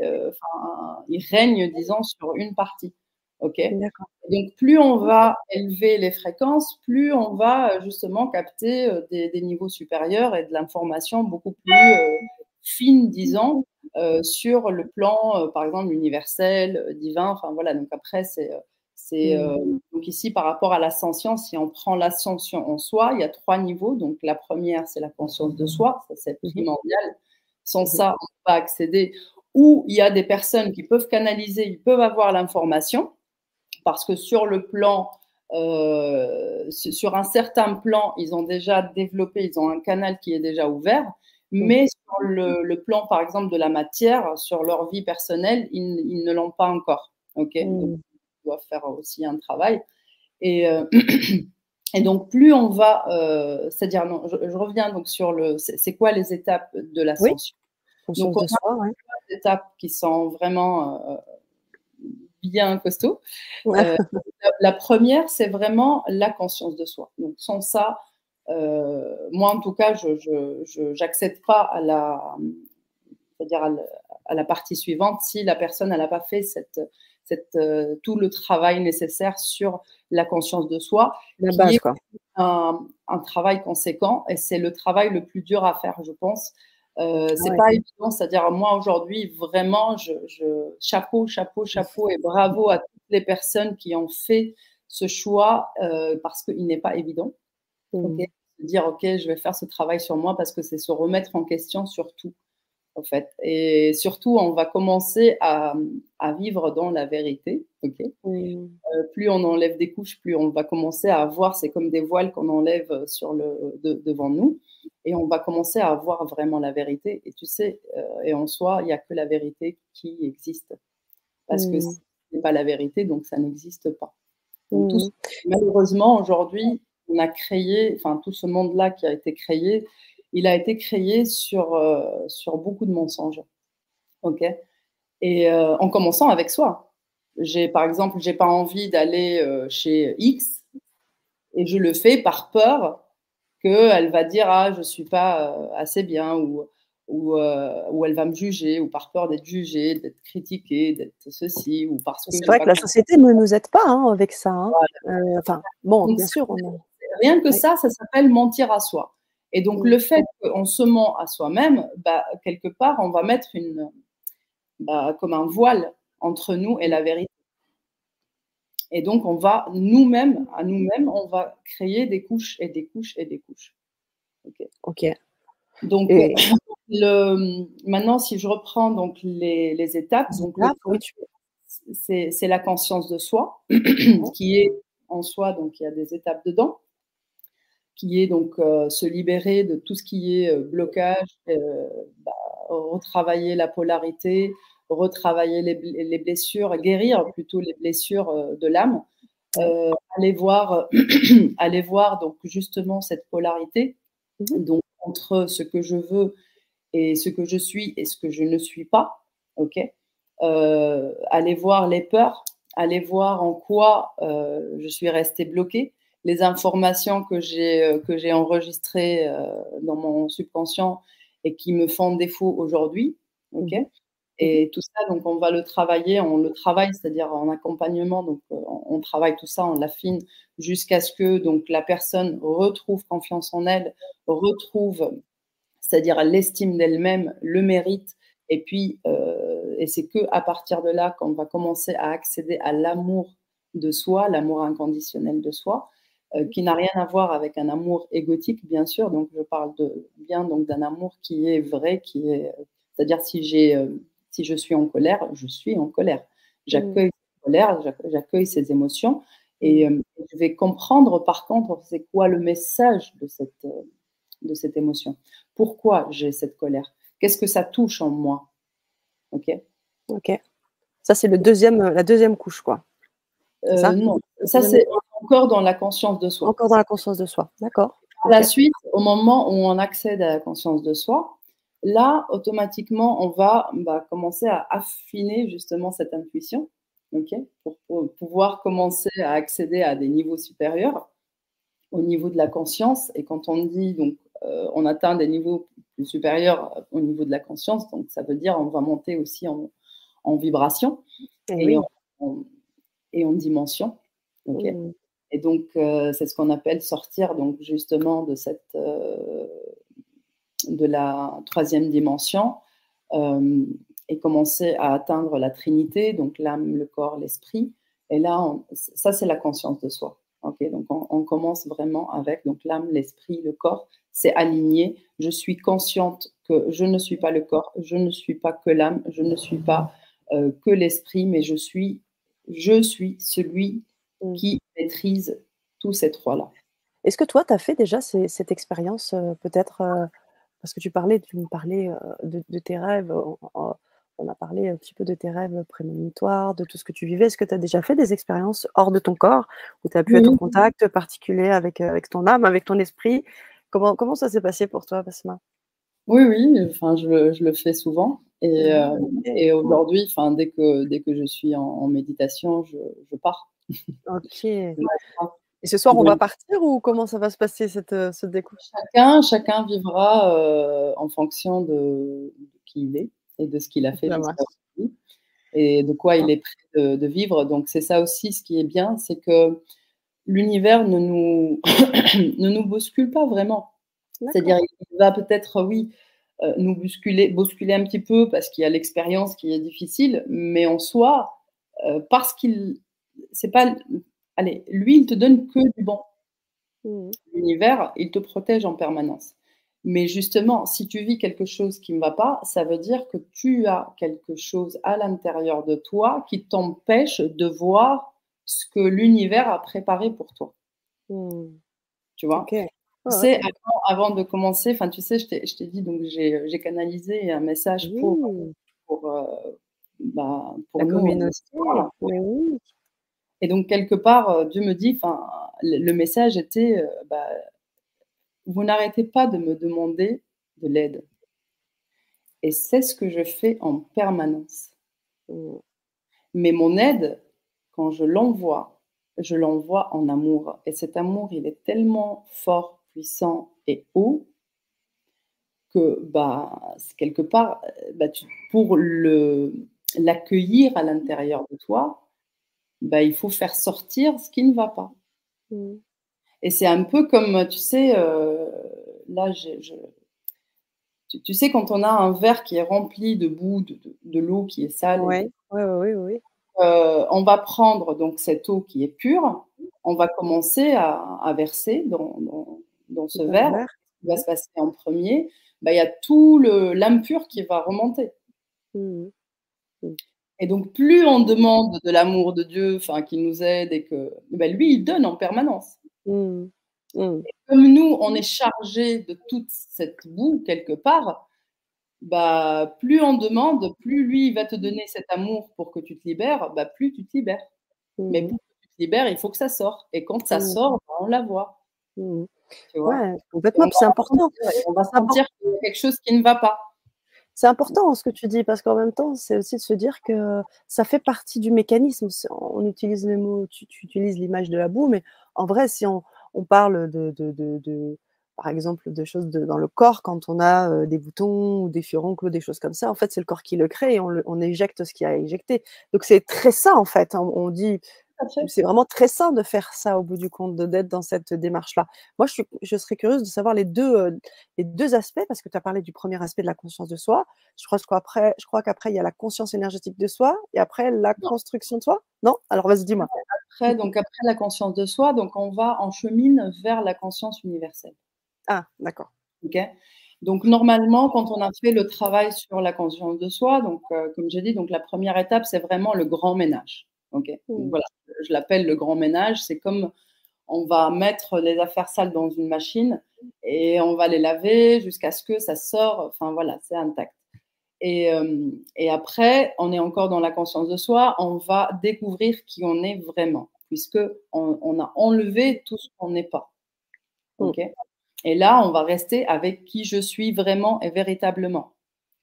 il règne, disons, sur une partie. OK? Donc, plus on va élever les fréquences, plus on va justement capter des, des niveaux supérieurs et de l'information beaucoup plus fine, disons, euh, sur le plan, euh, par exemple, universel, euh, divin. Enfin voilà, donc après, c'est. c'est mmh. donc ici, par rapport à l'ascension, si on prend l'ascension en soi, il y a trois niveaux. Donc la première, c'est la conscience de soi, ça c'est mmh primordial. Sans mmh ça, on ne peut pas accéder. Ou il y a des personnes qui peuvent canaliser, ils peuvent avoir l'information, parce que sur le plan euh, sur un certain plan, ils ont déjà développé, ils ont un canal qui est déjà ouvert. Mais sur le, plan, par exemple, de la matière, sur leur vie personnelle, ils, ne l'ont pas encore. Ok, mm. donc ils doivent faire aussi un travail. Et, euh, *clears throat* et donc, plus on va, euh, c'est-à-dire, non, je, reviens donc sur le, c'est quoi les étapes de l'ascension? Donc, on a des étapes qui sont vraiment euh, bien costauds. la, la, première, c'est vraiment la conscience de soi. Donc, sans ça, moi, en tout cas, je n'accède pas à la, c'est-à-dire à, la partie suivante si la personne n'a pas fait cette, cette, euh, tout le travail nécessaire sur la conscience de soi, la base, quoi. Un, un, travail conséquent et c'est le travail le plus dur à faire, je pense. Euh, c'est pas évident, c'est-à-dire moi aujourd'hui vraiment, je, je, chapeau, chapeau, chapeau et bravo à toutes les personnes qui ont fait ce choix euh, parce qu'il n'est pas évident. Mmh. dire, OK, je vais faire ce travail sur moi parce que c'est se remettre en question sur tout, en fait. Et surtout, on va commencer à, à vivre dans la vérité, OK euh, Plus on enlève des couches, plus on va commencer à voir, c'est comme des voiles qu'on enlève sur le, devant nous, et on va commencer à voir vraiment la vérité. Et tu sais, euh, et en soi, il n'y a que la vérité qui existe. Parce que ce n'est pas la vérité, donc ça n'existe pas. malheureusement, aujourd'hui, on a créé, enfin tout ce monde-là qui a été créé, il a été créé sur, euh, sur beaucoup de mensonges. OK? Et euh, en commençant avec soi. J'ai, par exemple, j'ai pas envie d'aller euh, chez X et je le fais par peur qu'elle va dire ah je suis pas assez bien ou ou, ou, elle va me juger, ou par peur d'être jugée, d'être critiquée, d'être ceci, ou parce que. C'est vrai que la société ne nous aide pas hein, avec ça. Hein. enfin, bon, bien sûr, on Rien que ça, ça s'appelle mentir à soi. Et donc, le fait qu'on se ment à soi-même, bah, quelque part, on va mettre une, bah, comme un voile entre nous et la vérité. Et donc, on va nous-mêmes, à nous-mêmes, on va créer des couches et des couches et des couches. OK. Donc, le, maintenant, si je reprends donc les, étapes, donc c'est la conscience de soi *coughs* qui est en soi, donc il y a des étapes dedans qui est donc euh, se libérer de tout ce qui est euh, blocage, euh, bah, retravailler la polarité, retravailler les, blessures, guérir plutôt les blessures de l'âme, aller voir, *clears throat* aller voir donc justement cette polarité, mmh donc entre ce que je veux et ce que je suis et ce que je ne suis pas, ok. aller voir les peurs, aller voir en quoi je suis restée bloquée, les informations que j'ai euh, que j'ai enregistrées euh, dans mon subconscient et qui me font défaut aujourd'hui, ok? Mmh. Et tout ça, donc on va le travailler, on le travaille, c'est-à-dire en accompagnement, donc euh, on travaille tout ça, on l'affine jusqu'à ce que donc la personne retrouve confiance en elle, retrouve, c'est-à-dire l'estime d'elle-même, le mérite, et puis et c'est que à partir de là qu'on va commencer à accéder à l'amour de soi, l'amour inconditionnel de soi, qui n'a rien à voir avec un amour égotique, bien sûr. Donc, je parle de, bien donc d'un amour qui est vrai, qui est, c'est-à-dire si j'ai, euh, si je suis en colère, je suis en colère. J'accueille mmh. colère, j'accueille ces émotions, et euh, je vais comprendre par contre c'est quoi le message de cette, de cette émotion. Pourquoi j'ai cette colère? Qu'est-ce que ça touche en moi? Ok? Ok. Ça c'est le deuxième, la deuxième couche, quoi. ça? Non, ça c'est encore dans la conscience de soi. Encore dans la conscience de soi, d'accord. Par la suite, au moment où on accède à la conscience de soi, là, automatiquement, on va bah, commencer à affiner justement cette intuition, pour, pouvoir commencer à accéder à des niveaux supérieurs au niveau de la conscience. Et quand on dit donc euh, on atteint des niveaux plus supérieurs au niveau de la conscience, donc ça veut dire on va monter aussi en, vibration eh et, en, dimension. Mmh. Et donc, euh, c'est ce qu'on appelle sortir donc justement de cette euh, de la troisième dimension et commencer à atteindre la Trinité, donc l'âme, le corps, l'esprit. Et là, ça c'est la conscience de soi. Ok, donc on, on, commence vraiment avec l'âme, l'esprit, le corps c'est aligné. Je suis consciente que je ne suis pas le corps, je ne suis pas que l'âme, je ne suis pas euh, que l'esprit, mais je suis, je suis celui mm. qui maîtrise tous ces trois-là. Est-ce que toi, tu as fait déjà cette expérience, euh, peut-être, euh, parce que tu parlais, tu me parlais de, tes rêves, on, a parlé un petit peu de tes rêves prémonitoires, de tout ce que tu vivais. Est-ce que tu as déjà fait des expériences hors de ton corps, où tu as pu être en contact particulier avec, avec ton âme, avec ton esprit? Comment, comment ça s'est passé pour toi, Basma? Oui, oui, enfin, je, le, je le fais souvent. Et, euh, et aujourd'hui, enfin, dès, que, dès que je suis en, méditation, je, je, pars. Ok. et ce soir, on va partir ou comment ça va se passer, cette, euh, ce découp chacun, chacun vivra euh, en fonction de, qui il est et de ce qu'il a fait et de quoi il est prêt de, de vivre. Donc, c'est ça aussi ce qui est bien, c'est que l'univers ne nous, *coughs* ne nous bouscule pas vraiment. C'est-à-dire, il va peut-être, oui, euh, nous bousculer, bousculer un petit peu parce qu'il y a l'expérience qui est difficile, mais en soi, euh, parce qu'il, c'est pas, allez, lui, il te donne que du bon. Mmh. L'univers, il te protège en permanence. Mais justement, si tu vis quelque chose qui ne va pas, ça veut dire que tu as quelque chose à l'intérieur de toi qui t'empêche de voir ce que l'univers a préparé pour toi. Mmh. Tu vois? C'est avant, de commencer, enfin tu sais, je t'ai dit, donc j'ai canalisé un message pour, pour, euh, bah, pour la communauté. Et donc quelque part, euh, Dieu me dit, enfin le message était, euh, bah, vous n'arrêtez pas de me demander de l'aide. Et c'est ce que je fais en permanence. Mmh. Mais mon aide, quand je l'envoie, je l'envoie en amour. Et cet amour, il est tellement fort, puissant et haut que, bah, quelque part, bah, pour l'accueillir à l'intérieur de toi, bah, il faut faire sortir ce qui ne va pas. Mmh. Et c'est un peu comme, tu sais, euh, là, je, tu, sais, quand on a un verre qui est rempli de boue, de, l'eau qui est sale. Oui, oui. Euh, on va prendre donc cette eau qui est pure, on va commencer à, verser dans, ce verre. Ce qui va se passer en premier, bah, il y a tout l'impur qui va remonter. Mmh. Mmh. Et donc, plus on demande de l'amour de Dieu, enfin, qu'il nous aide et que, bah, lui, il donne en permanence. Mmh. comme nous, on est chargé de toute cette boue quelque part, bah, plus on demande, plus lui va te donner cet amour pour que tu te libères, bah, plus tu te libères. Mais mmh. pour que tu te libères, il faut que ça sorte. Et quand ça mmh. sort, bah, on la voit. Mmh. ouais, complètement. C'est important. On va sentir qu'il y a quelque chose qui ne va pas. C'est important ce que tu dis parce qu'en même temps, c'est aussi de se dire que ça fait partie du mécanisme. On utilise les mots, tu, utilises l'image de la boue, mais en vrai, si on, parle de, de par exemple, des choses dans le corps, quand on a des boutons ou des furoncles, des choses comme ça, en fait, c'est le corps qui le crée et on, éjecte ce qui a éjecté. Donc, c'est très sain, en fait. Hein. On, dit, c'est vraiment très sain de faire ça au bout du compte, d'être dans cette démarche-là. Moi, je, je, serais curieuse de savoir les deux, les deux aspects, parce que tu as parlé du premier aspect de la conscience de soi. Je crois, qu'après, je crois qu'après, il y a la conscience énergétique de soi et après, la construction de soi. Non? Alors, vas-y, dis-moi. Après, donc, après la conscience de soi, donc, on va en chemine vers la conscience universelle. Ah, d'accord. Ok? Donc normalement, quand on a fait le travail sur la conscience de soi, donc euh, comme j'ai dit, donc la première étape, c'est vraiment le grand ménage. Ok. Mmh. voilà, je l'appelle le grand ménage. C'est comme on va mettre les affaires sales dans une machine et on va les laver jusqu'à ce que ça sort. Enfin voilà, c'est intact. Et, et, après, on est encore dans la conscience de soi, on va découvrir qui on est vraiment. puisque on, a enlevé tout ce qu'on n'est pas. Mm. Ok. Et là, on va rester avec qui je suis vraiment et véritablement.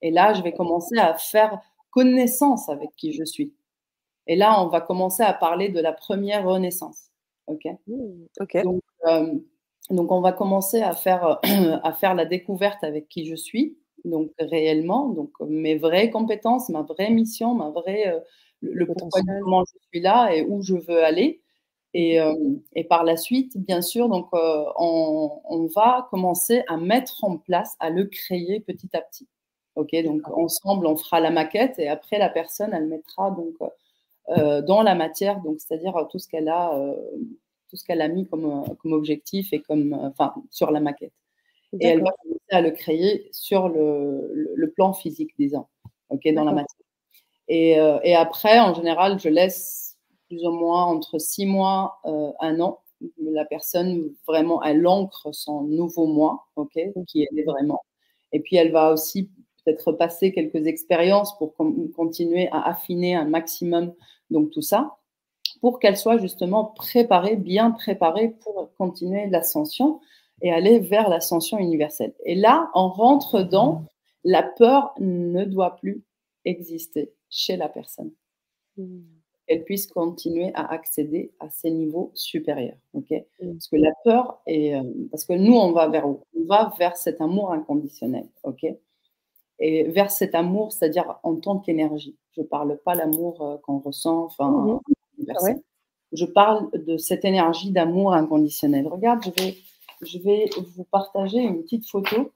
Et là, je vais commencer à faire connaissance avec qui je suis. Et là, on va commencer à parler de la première renaissance. OK, mmh, Donc, euh, donc, on va commencer à faire, *clears throat* à faire la découverte avec qui je suis, donc réellement, donc mes vraies compétences, ma vraie mission, ma vraie, euh, le, pourquoi comment je suis là et où je veux aller. Et, euh, et par la suite, bien sûr, donc on, on, va commencer à mettre en place, à le créer petit à petit. Ok, donc ensemble, on fera la maquette et après la personne, elle mettra donc dans la matière, donc c'est-à-dire tout ce qu'elle a, euh, tout ce qu'elle a mis comme, comme objectif et comme, enfin, sur la maquette. Et elle va commencer à le créer sur le, le, plan physique, disons, ok, dans la matière. Et, euh, et, après, en général, je laisse plus ou moins entre six mois, un an, la personne vraiment, elle ancre son nouveau moi, ok, qui elle est vraiment. Et puis, elle va aussi peut-être passer quelques expériences pour continuer à affiner un maximum donc tout ça, pour qu'elle soit justement préparée, bien préparée pour continuer l'ascension et aller vers l'ascension universelle. Et là, on rentre dans la peur ne doit plus exister chez la personne. Hmm. Elle puisse continuer à accéder à ces niveaux supérieurs. hmm. Parce que la peur est. Euh, parce que nous, on va vers où? On va vers cet amour inconditionnel. ok? Et vers cet amour, c'est-à-dire en tant qu'énergie. Je ne parle pas l'amour euh, qu'on ressent, enfin, mmh je parle de cette énergie d'amour inconditionnel. Regarde, je vais, je vais vous partager une petite photo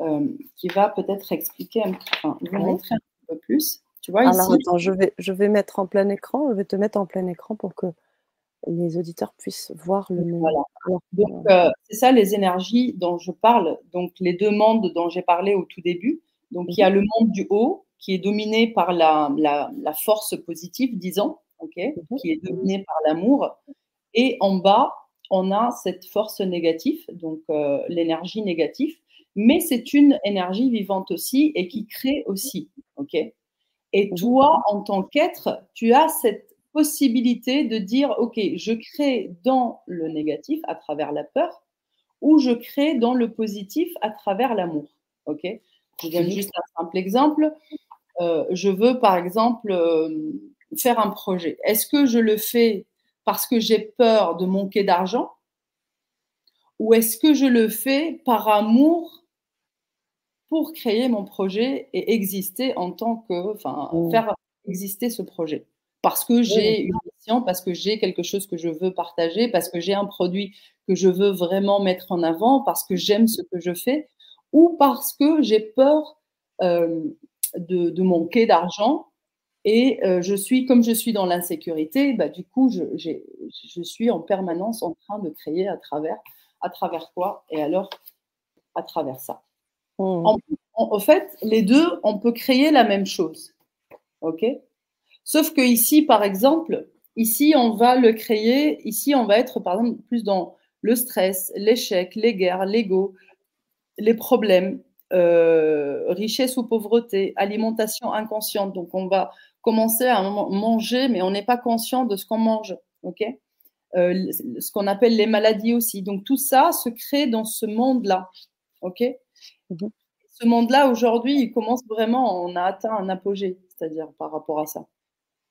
euh, qui va peut-être expliquer, un, enfin, vous montrer un peu plus. Tu vois, Alors, attends, je vais, je vais mettre en plein écran, je vais te mettre en plein écran pour que les auditeurs puissent voir le Voilà. Donc, euh, c'est ça les énergies dont je parle. Donc, les deux mondes dont j'ai parlé au tout début. Donc, il y a le monde du haut qui est dominé par la, force positive, disons, mhm. qui est dominé par l'amour. Et en bas, on a cette force négative, donc euh, l'énergie négative, mais c'est une énergie vivante aussi et qui crée aussi. ok et mhm. toi, en tant qu'être, tu as cette possibilité de dire, OK, je crée dans le négatif à travers la peur ou je crée dans le positif à travers l'amour. ok je donne juste un simple exemple. Euh, je veux, par exemple, euh, faire un projet. Est-ce que je le fais parce que j'ai peur de manquer d'argent? Ou est-ce que je le fais par amour pour créer mon projet et exister en tant que, enfin, mmh. faire exister ce projet? Parce que j'ai une mission, parce que j'ai quelque chose que je veux partager, parce que j'ai un produit que je veux vraiment mettre en avant, parce que j'aime ce que je fais ou parce que j'ai peur euh, de, manquer d'argent et euh, je suis, comme je suis dans l'insécurité, bah, du coup, je, je, suis en permanence en train de créer à travers, à travers quoi Et alors, à travers ça. Mmh. En, fait, les deux, on peut créer la même chose. OK? Sauf que ici, par exemple, ici, on va le créer, ici, on va être, par exemple, plus dans le stress, l'échec, les guerres, l'ego, les problèmes, euh, richesse ou pauvreté, alimentation inconsciente. Donc, on va commencer à manger, mais on n'est pas conscient de ce qu'on mange. ok? Euh, ce qu'on appelle les maladies aussi. Donc, tout ça se crée dans ce monde-là. ok? Mhm. Ce monde-là, aujourd'hui, il commence vraiment, on a atteint un apogée, c'est-à-dire par rapport à ça.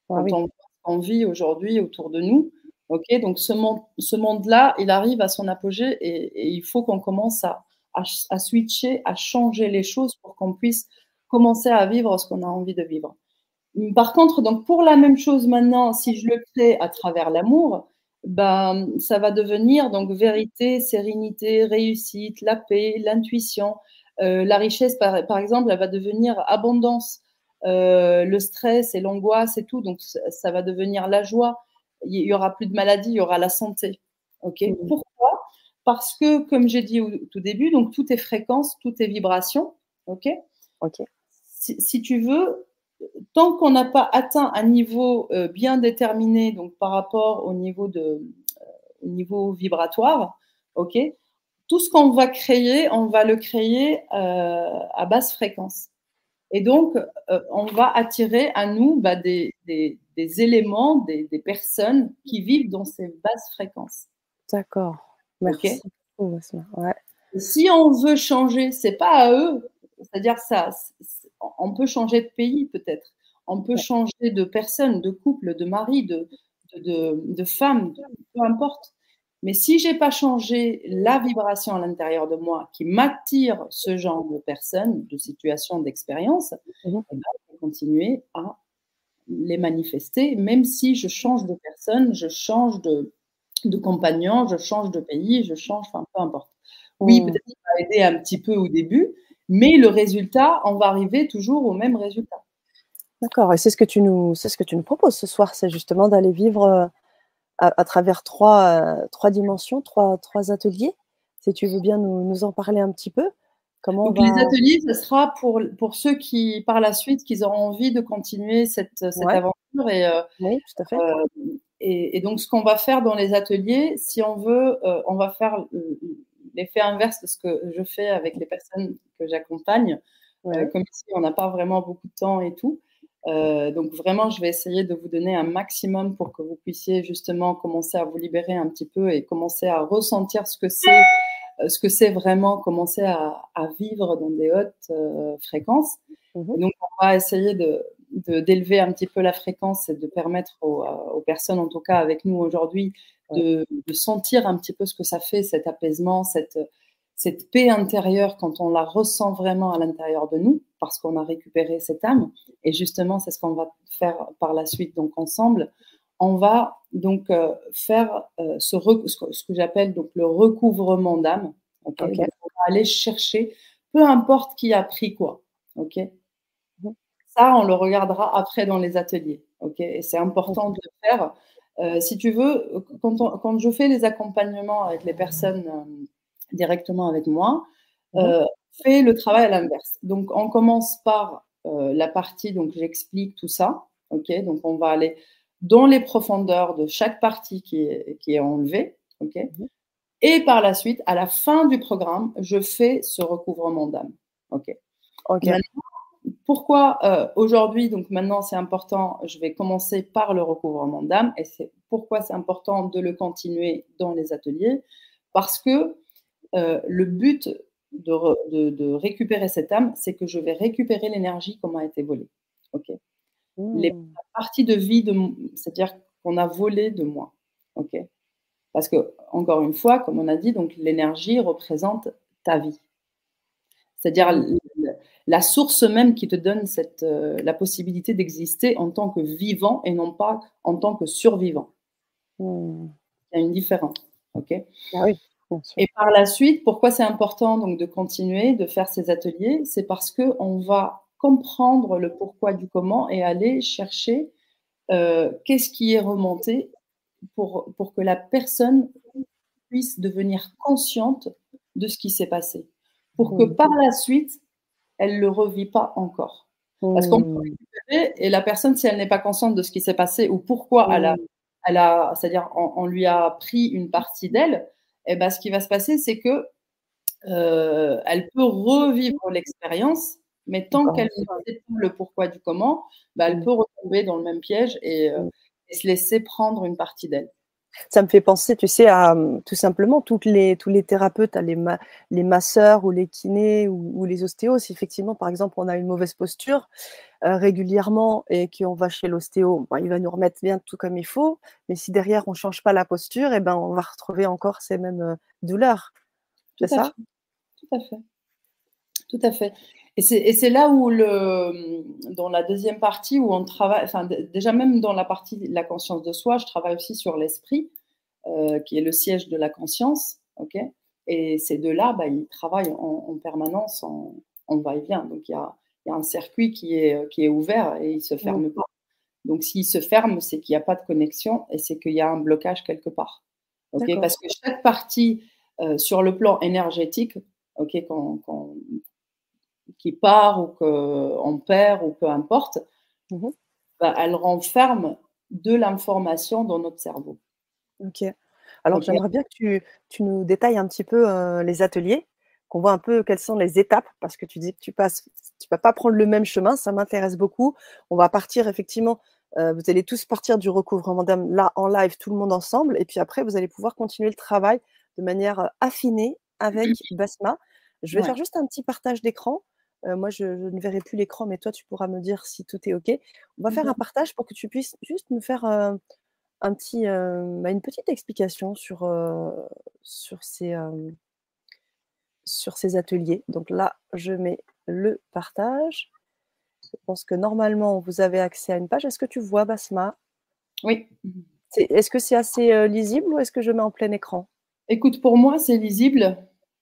Ah Quand on, vit aujourd'hui autour de nous, ok? Donc ce, monde, ce monde-là, il arrive à son apogée et il faut qu'on commence à, à, switcher, à changer les choses pour qu'on puisse commencer à vivre ce qu'on a envie de vivre. Par contre, donc pour la même chose maintenant, si je le crée à travers l'amour, ben, ça va devenir donc vérité, sérénité, réussite, la paix, l'intuition. Euh, la richesse, par, par, exemple, elle va devenir abondance. Euh, le stress et l'angoisse et tout, donc ça, va devenir la joie. Il y aura plus de maladies, il y aura la santé. Ok? Mmh. Pourquoi? Parce que, comme j'ai dit au tout début, donc tout est fréquence, tout est vibration. OK? OK. Si, tu veux, tant qu'on n'a pas atteint un niveau euh, bien déterminé, donc par rapport au niveau, de, euh, niveau vibratoire, OK? Tout ce qu'on va créer, on va le créer euh, à basse fréquence. Et donc, on va attirer à nous bah, des, des, des, éléments, des, des, personnes qui vivent dans ces basses fréquences. D'accord. Merci. ouais. Si on veut changer, c'est pas à eux. C'est-à-dire ça, on peut changer de pays peut-être. On peut changer de personne, de couple, de mari, de, de, de, de femme, peu importe. Mais si j'ai pas changé la vibration à l'intérieur de moi qui m'attire ce genre de personnes, de situations, d'expériences, mmh. eh ben, je vais continuer à les manifester, même si je change de personne, je change de, de compagnon, je change de pays, je change, enfin peu importe. Oui, mmh. peut-être ça va aider un petit peu au début, mais le résultat, on va arriver toujours au même résultat. D'accord, et c'est ce que tu nous, c'est ce que tu nous proposes ce soir, c'est justement d'aller vivre euh, à, travers trois, euh, trois dimensions, trois, trois ateliers. Si tu veux bien nous, nous en parler un petit peu. Comment donc, les ateliers, ce sera pour, pour ceux qui, par la suite, qui auront envie de continuer cette, cette aventure. Et, euh, oui, tout à fait. Euh, et, et, donc, ce qu'on va faire dans les ateliers, si on veut, on va faire l'effet inverse de ce que je fais avec les personnes que j'accompagne. comme ici, on n'a pas vraiment beaucoup de temps et tout. Euh, donc vraiment, je vais essayer de vous donner un maximum pour que vous puissiez justement commencer à vous libérer un petit peu et commencer à ressentir ce que c'est, euh, ce que c'est vraiment commencer à, à, vivre dans des hautes euh, fréquences. Mmh donc on va essayer de d'élever un petit peu la fréquence et de permettre aux, aux personnes, en tout cas avec nous aujourd'hui, de, de, sentir un petit peu ce que ça fait, cet apaisement, cette, cette paix intérieure quand on la ressent vraiment à l'intérieur de nous, parce qu'on a récupéré cette âme. Et justement, c'est ce qu'on va faire par la suite, donc ensemble. On va donc euh, faire euh, ce, ce, que j'appelle donc le recouvrement d'âme. on va aller chercher, peu importe qui a pris quoi. Ok? Mhm. Ça, on le regardera après dans les ateliers. Ok? Et c'est important de le faire. Euh, si tu veux, quand, quand, je fais les accompagnements avec les personnes directement avec moi, mmh euh, fait le travail à l'inverse. Donc, on commence par euh, la partie, donc j'explique tout ça. OK? Donc, on va aller dans les profondeurs de chaque partie qui est, qui est enlevée. OK? Mmh Et par la suite, à la fin du programme, je fais ce recouvrement d'âme. OK, OK. Pourquoi euh, aujourd'hui, donc maintenant c'est important, je vais commencer par le recouvrement d'âme et c'est pourquoi c'est important de le continuer dans les ateliers parce que euh, le but de, récupérer cette âme, c'est que je vais récupérer l'énergie qu'on m'a été volée. Ok. Les mmh. parties de vie, de, c'est-à-dire qu'on a volé de moi. Ok. Parce que encore une fois, comme on a dit, donc l'énergie représente ta vie. C'est-à-dire. La source même qui te donne cette, euh, la possibilité d'exister en tant que vivant et non pas en tant que survivant. Mmh. Il y a une différence. Ok? Ah oui. Et par la suite, pourquoi c'est important donc de continuer de faire ces ateliers? C'est parce que on va comprendre le pourquoi du comment et aller chercher euh, qu'est-ce qui est remonté pour, pour que la personne puisse devenir consciente de ce qui s'est passé, pour que mmh. par la suite, elle ne le revit pas encore. Parce qu'on peut mmh. récupérer et la personne, si elle n'est pas consciente de ce qui s'est passé ou pourquoi elle a, mmh. elle a c'est-à-dire on, lui a pris une partie d'elle, et eh ben, ce qui va se passer, c'est que euh, elle peut revivre l'expérience, mais tant qu'elle ne sait pas le pourquoi du comment, bah, elle mmh. peut retomber dans le même piège et, euh, et se laisser prendre une partie d'elle. Ça me fait penser, tu sais, à tout simplement toutes les, tous les thérapeutes, les, les masseurs ou les kinés ou, les ostéos. Si effectivement, par exemple, on a une mauvaise posture euh, régulièrement et qu'on va chez l'ostéo, il va nous remettre bien tout comme il faut. Mais si derrière, on ne change pas la posture, et eh ben, on va retrouver encore ces mêmes euh, douleurs. C'est ça? Tout à fait. Tout à fait. Et c'est là où, le, dans la deuxième partie, où on travaille, enfin, déjà même dans la partie de la conscience de soi, je travaille aussi sur l'esprit, euh, qui est le siège de la conscience. ok? Et ces deux-là, bah, ils travaillent en, permanence, en, va-et-vient. Donc, il y a, y a, un circuit qui est, qui est ouvert et il ne se ferme pas. Donc, s'il se ferme, c'est qu'il n'y a pas de connexion et c'est qu'il y a un blocage quelque part. ok? Parce que chaque partie, euh, sur le plan énergétique, ok quand, quand, qui part ou qu'on perd ou peu importe, mmh bah, elle renferme de l'information dans notre cerveau. Ok. Alors j'aimerais bien que tu, tu, nous détailles un petit peu euh, les ateliers qu'on voit un peu quelles sont les étapes, parce que tu dis que tu passes, tu vas pas prendre le même chemin, ça m'intéresse beaucoup. On va partir effectivement, euh, vous allez tous partir du recouvrement d'âme là en live, tout le monde ensemble, et puis après vous allez pouvoir continuer le travail de manière euh, affinée avec Basma. Je vais faire juste un petit partage d'écran. Euh, moi, je, ne verrai plus l'écran, mais toi, tu pourras me dire si tout est OK. On va faire un partage pour que tu puisses juste me faire un petit, bah, une petite explication sur, sur ces sur ces ateliers. Donc là, je mets le partage. Je pense que normalement, vous avez accès à une page. Est-ce que tu vois, Basma? Oui. Est-ce que c'est assez euh, lisible ou est-ce que je mets en plein écran? Écoute, pour moi, c'est lisible.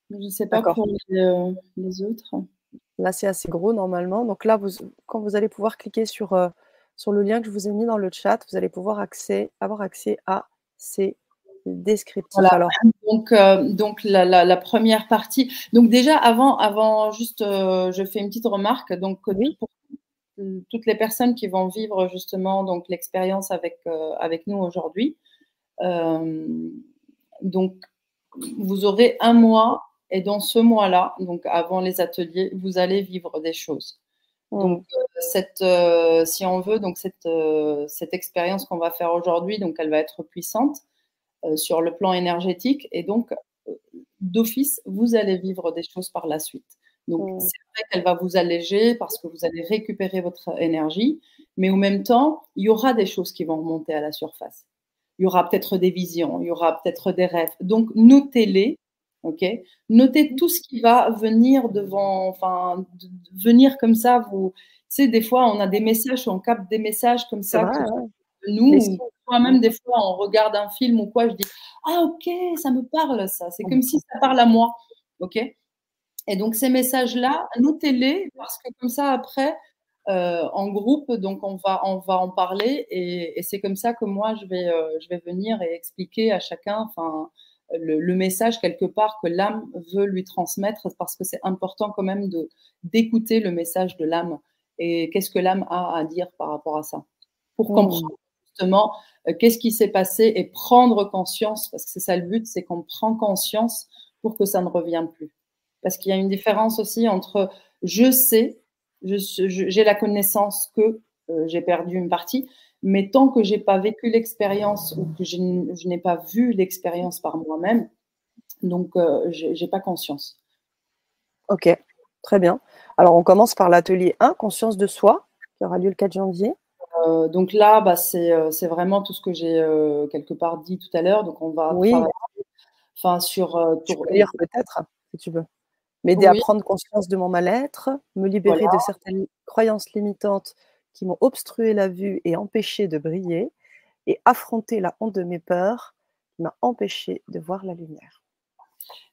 Je ne sais pas pour euh, les, autres. Là, c'est assez gros normalement. Donc là, vous, quand vous allez pouvoir cliquer sur, euh, sur le lien que je vous ai mis dans le chat, vous allez pouvoir accès, avoir accès à ces descriptif. Alors. Donc, euh, donc la, première partie. Donc déjà, avant, avant juste, euh, je fais une petite remarque. Donc, oui. pour toutes les personnes qui vont vivre justement donc l'expérience avec, avec nous aujourd'hui, donc vous aurez un mois et dans ce mois-là, donc avant les ateliers, vous allez vivre des choses. Mmh. Donc, cette, si on veut, donc cette, cette expérience qu'on va faire aujourd'hui, donc elle va être puissante. Euh, sur le plan énergétique. Et donc, euh, d'office, vous allez vivre des choses par la suite. Donc, mmh. c'est vrai qu'elle va vous alléger parce que vous allez récupérer votre énergie, mais au même temps, il y aura des choses qui vont remonter à la surface. Il y aura peut-être des visions, il y aura peut-être des rêves. Donc, notez-les, ok? Notez tout ce qui va venir devant, enfin, venir comme ça. Vous, tu sais, des fois, on a des messages, on capte des messages comme ça nous, moi-même, des fois, on regarde un film ou quoi, je dis Ah, ok, ça me parle, ça. C'est comme si ça parle à moi. OK? Et donc, ces messages-là, notez-les parce que comme ça, après, euh, en groupe, donc on va, on va en parler et, c'est comme ça que moi, je vais, euh, je vais venir et expliquer à chacun enfin, le, le message quelque part que l'âme veut lui transmettre parce que c'est important quand même de, d'écouter le message de l'âme et qu'est-ce que l'âme a à dire par rapport à ça? Pour mmh. comprendre justement euh, qu'est-ce qui s'est passé et prendre conscience, parce que c'est ça le but, c'est qu'on prend conscience pour que ça ne revienne plus. Parce qu'il y a une différence aussi entre je sais, j'ai la connaissance que euh, j'ai perdu une partie, mais tant que j'ai pas vécu l'expérience ou que je, n'ai pas vu l'expérience par moi-même, donc euh, je j'ai pas conscience. Ok, très bien. Alors on commence par l'atelier 1, conscience de soi, qui aura lieu le 4 janvier. Euh, donc là, bah, euh, c'est vraiment tout ce que j'ai euh, quelque part dit tout à l'heure. Donc on va oui. enfin sur tu peux lire peut-être si tu veux. M'aider à prendre conscience de mon mal-être, me libérer de certaines croyances limitantes qui m'ont obstrué la vue et empêché de briller, et affronter la honte de mes peurs qui m'a empêché de voir la lumière.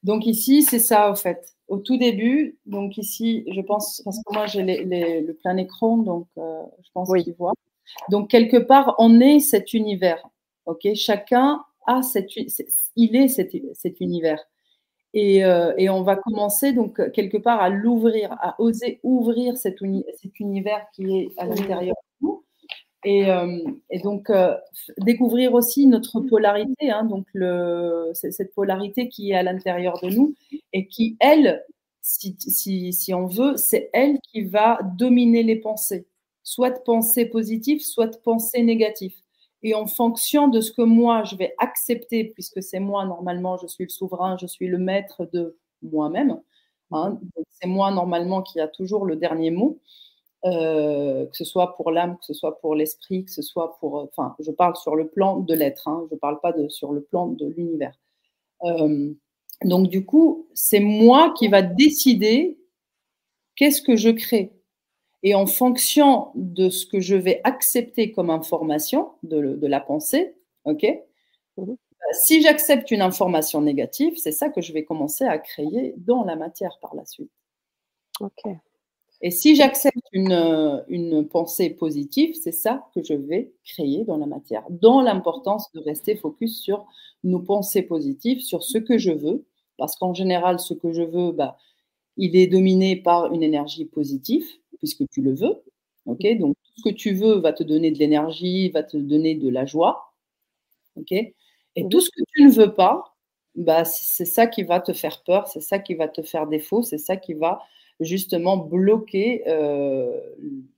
Donc ici, c'est ça, au fait. Au tout début, donc ici, je pense, parce que moi j'ai le plein écran, donc je pense qu'il voit. Donc, quelque part, on est cet univers. ok? Chacun a cet, il est cet, univers. Euh, et, on va commencer donc quelque part à l'ouvrir, à oser ouvrir cet, univers qui est à l'intérieur de nous. Et, euh, donc euh, découvrir aussi notre polarité, hein, donc le, cette polarité qui est à l'intérieur de nous et qui, elle, si, si on veut, c'est elle qui va dominer les pensées soit de pensée positive, soit de pensée négative. Et en fonction de ce que moi, je vais accepter, puisque c'est moi, normalement, je suis le souverain, je suis le maître de moi-même. Hein, c'est moi, normalement, qui a toujours le dernier mot, euh, que ce soit pour l'âme, que ce soit pour l'esprit, que ce soit pour... Enfin, je parle sur le plan de l'être, hein, je ne parle pas de, sur le plan de l'univers. Euh, donc, du coup, c'est moi qui va décider qu'est-ce que je crée. Et en fonction de ce que je vais accepter comme information de, la pensée, ok mhm. Si j'accepte une information négative, c'est ça que je vais commencer à créer dans la matière par la suite. Ok. Et si j'accepte une, une, pensée positive, c'est ça que je vais créer dans la matière. Dans l'importance de rester focus sur nos pensées positives, sur ce que je veux, parce qu'en général, ce que je veux, bah, il est dominé par une énergie positive puisque tu le veux. ok Donc, tout ce que tu veux va te donner de l'énergie, va te donner de la joie. ok Et tout ce que tu ne veux pas, bah, c'est ça qui va te faire peur, c'est ça qui va te faire défaut, c'est ça qui va justement bloquer, euh,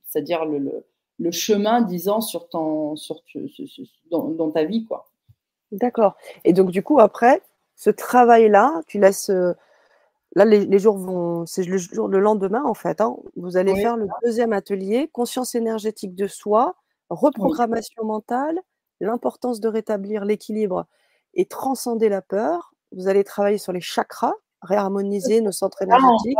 c'est-à-dire le, le, chemin, disons, sur ton, sur, dans, dans ta vie, quoi. D'accord. Et donc, du coup, après, ce travail-là, tu laisses. Là, les, jours vont. C'est le, jour, le lendemain, en fait. Hein. vous allez faire le deuxième atelier, conscience énergétique de soi, reprogrammation mentale, l'importance de rétablir l'équilibre et transcender la peur. Vous allez travailler sur les chakras, réharmoniser nos centres énergétiques.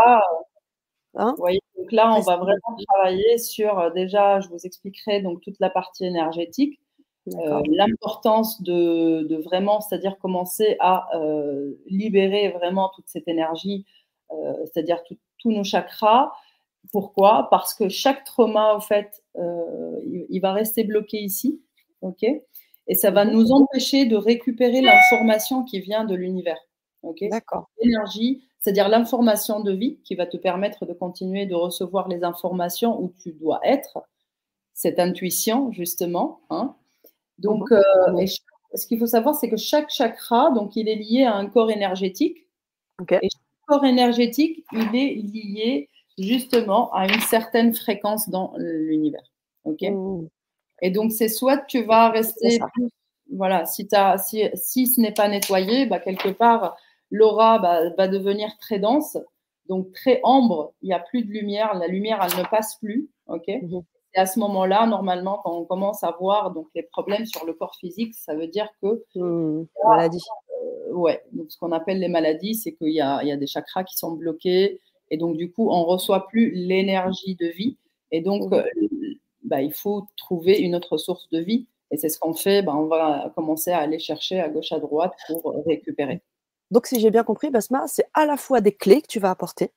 Hein oui, donc là, on va vraiment travailler sur, euh, déjà, je vous expliquerai donc toute la partie énergétique, euh, l'importance de, de, vraiment, c'est-à-dire commencer à euh, libérer vraiment toute cette énergie, euh, c'est-à-dire tous nos chakras. Pourquoi? Parce que chaque trauma, en fait, il, il, va rester bloqué ici, ok? Et ça va nous empêcher de récupérer l'information qui vient de l'univers, ok? D'accord. L'énergie, c'est-à-dire l'information de vie qui va te permettre de continuer de recevoir les informations où tu dois être, cette intuition, justement, hein donc, euh, ce qu'il faut savoir, c'est que chaque chakra, donc, il est lié à un corps énergétique. Et chaque corps énergétique, il est lié justement à une certaine fréquence dans l'univers. Ok. Mmh. Et donc, c'est soit tu vas rester voilà, si, as, si, si ce n'est pas nettoyé, bah, quelque part, l'aura bah, va devenir très dense, donc très ambre, il n'y a plus de lumière, la lumière, elle ne passe plus. ok mmh et à ce moment-là, normalement, quand on commence à voir donc, les problèmes sur le corps physique, ça veut dire que. Mmh, maladie. Euh, ouais, donc ce qu'on appelle les maladies, c'est qu'il y a, il y a des chakras qui sont bloqués. Et donc, du coup, on ne reçoit plus l'énergie de vie. Et donc, mmh. euh, bah, il faut trouver une autre source de vie. Et c'est ce qu'on fait. Bah, on va commencer à aller chercher à gauche, à droite pour récupérer. Donc, si j'ai bien compris, Basma, c'est à la fois des clés que tu vas apporter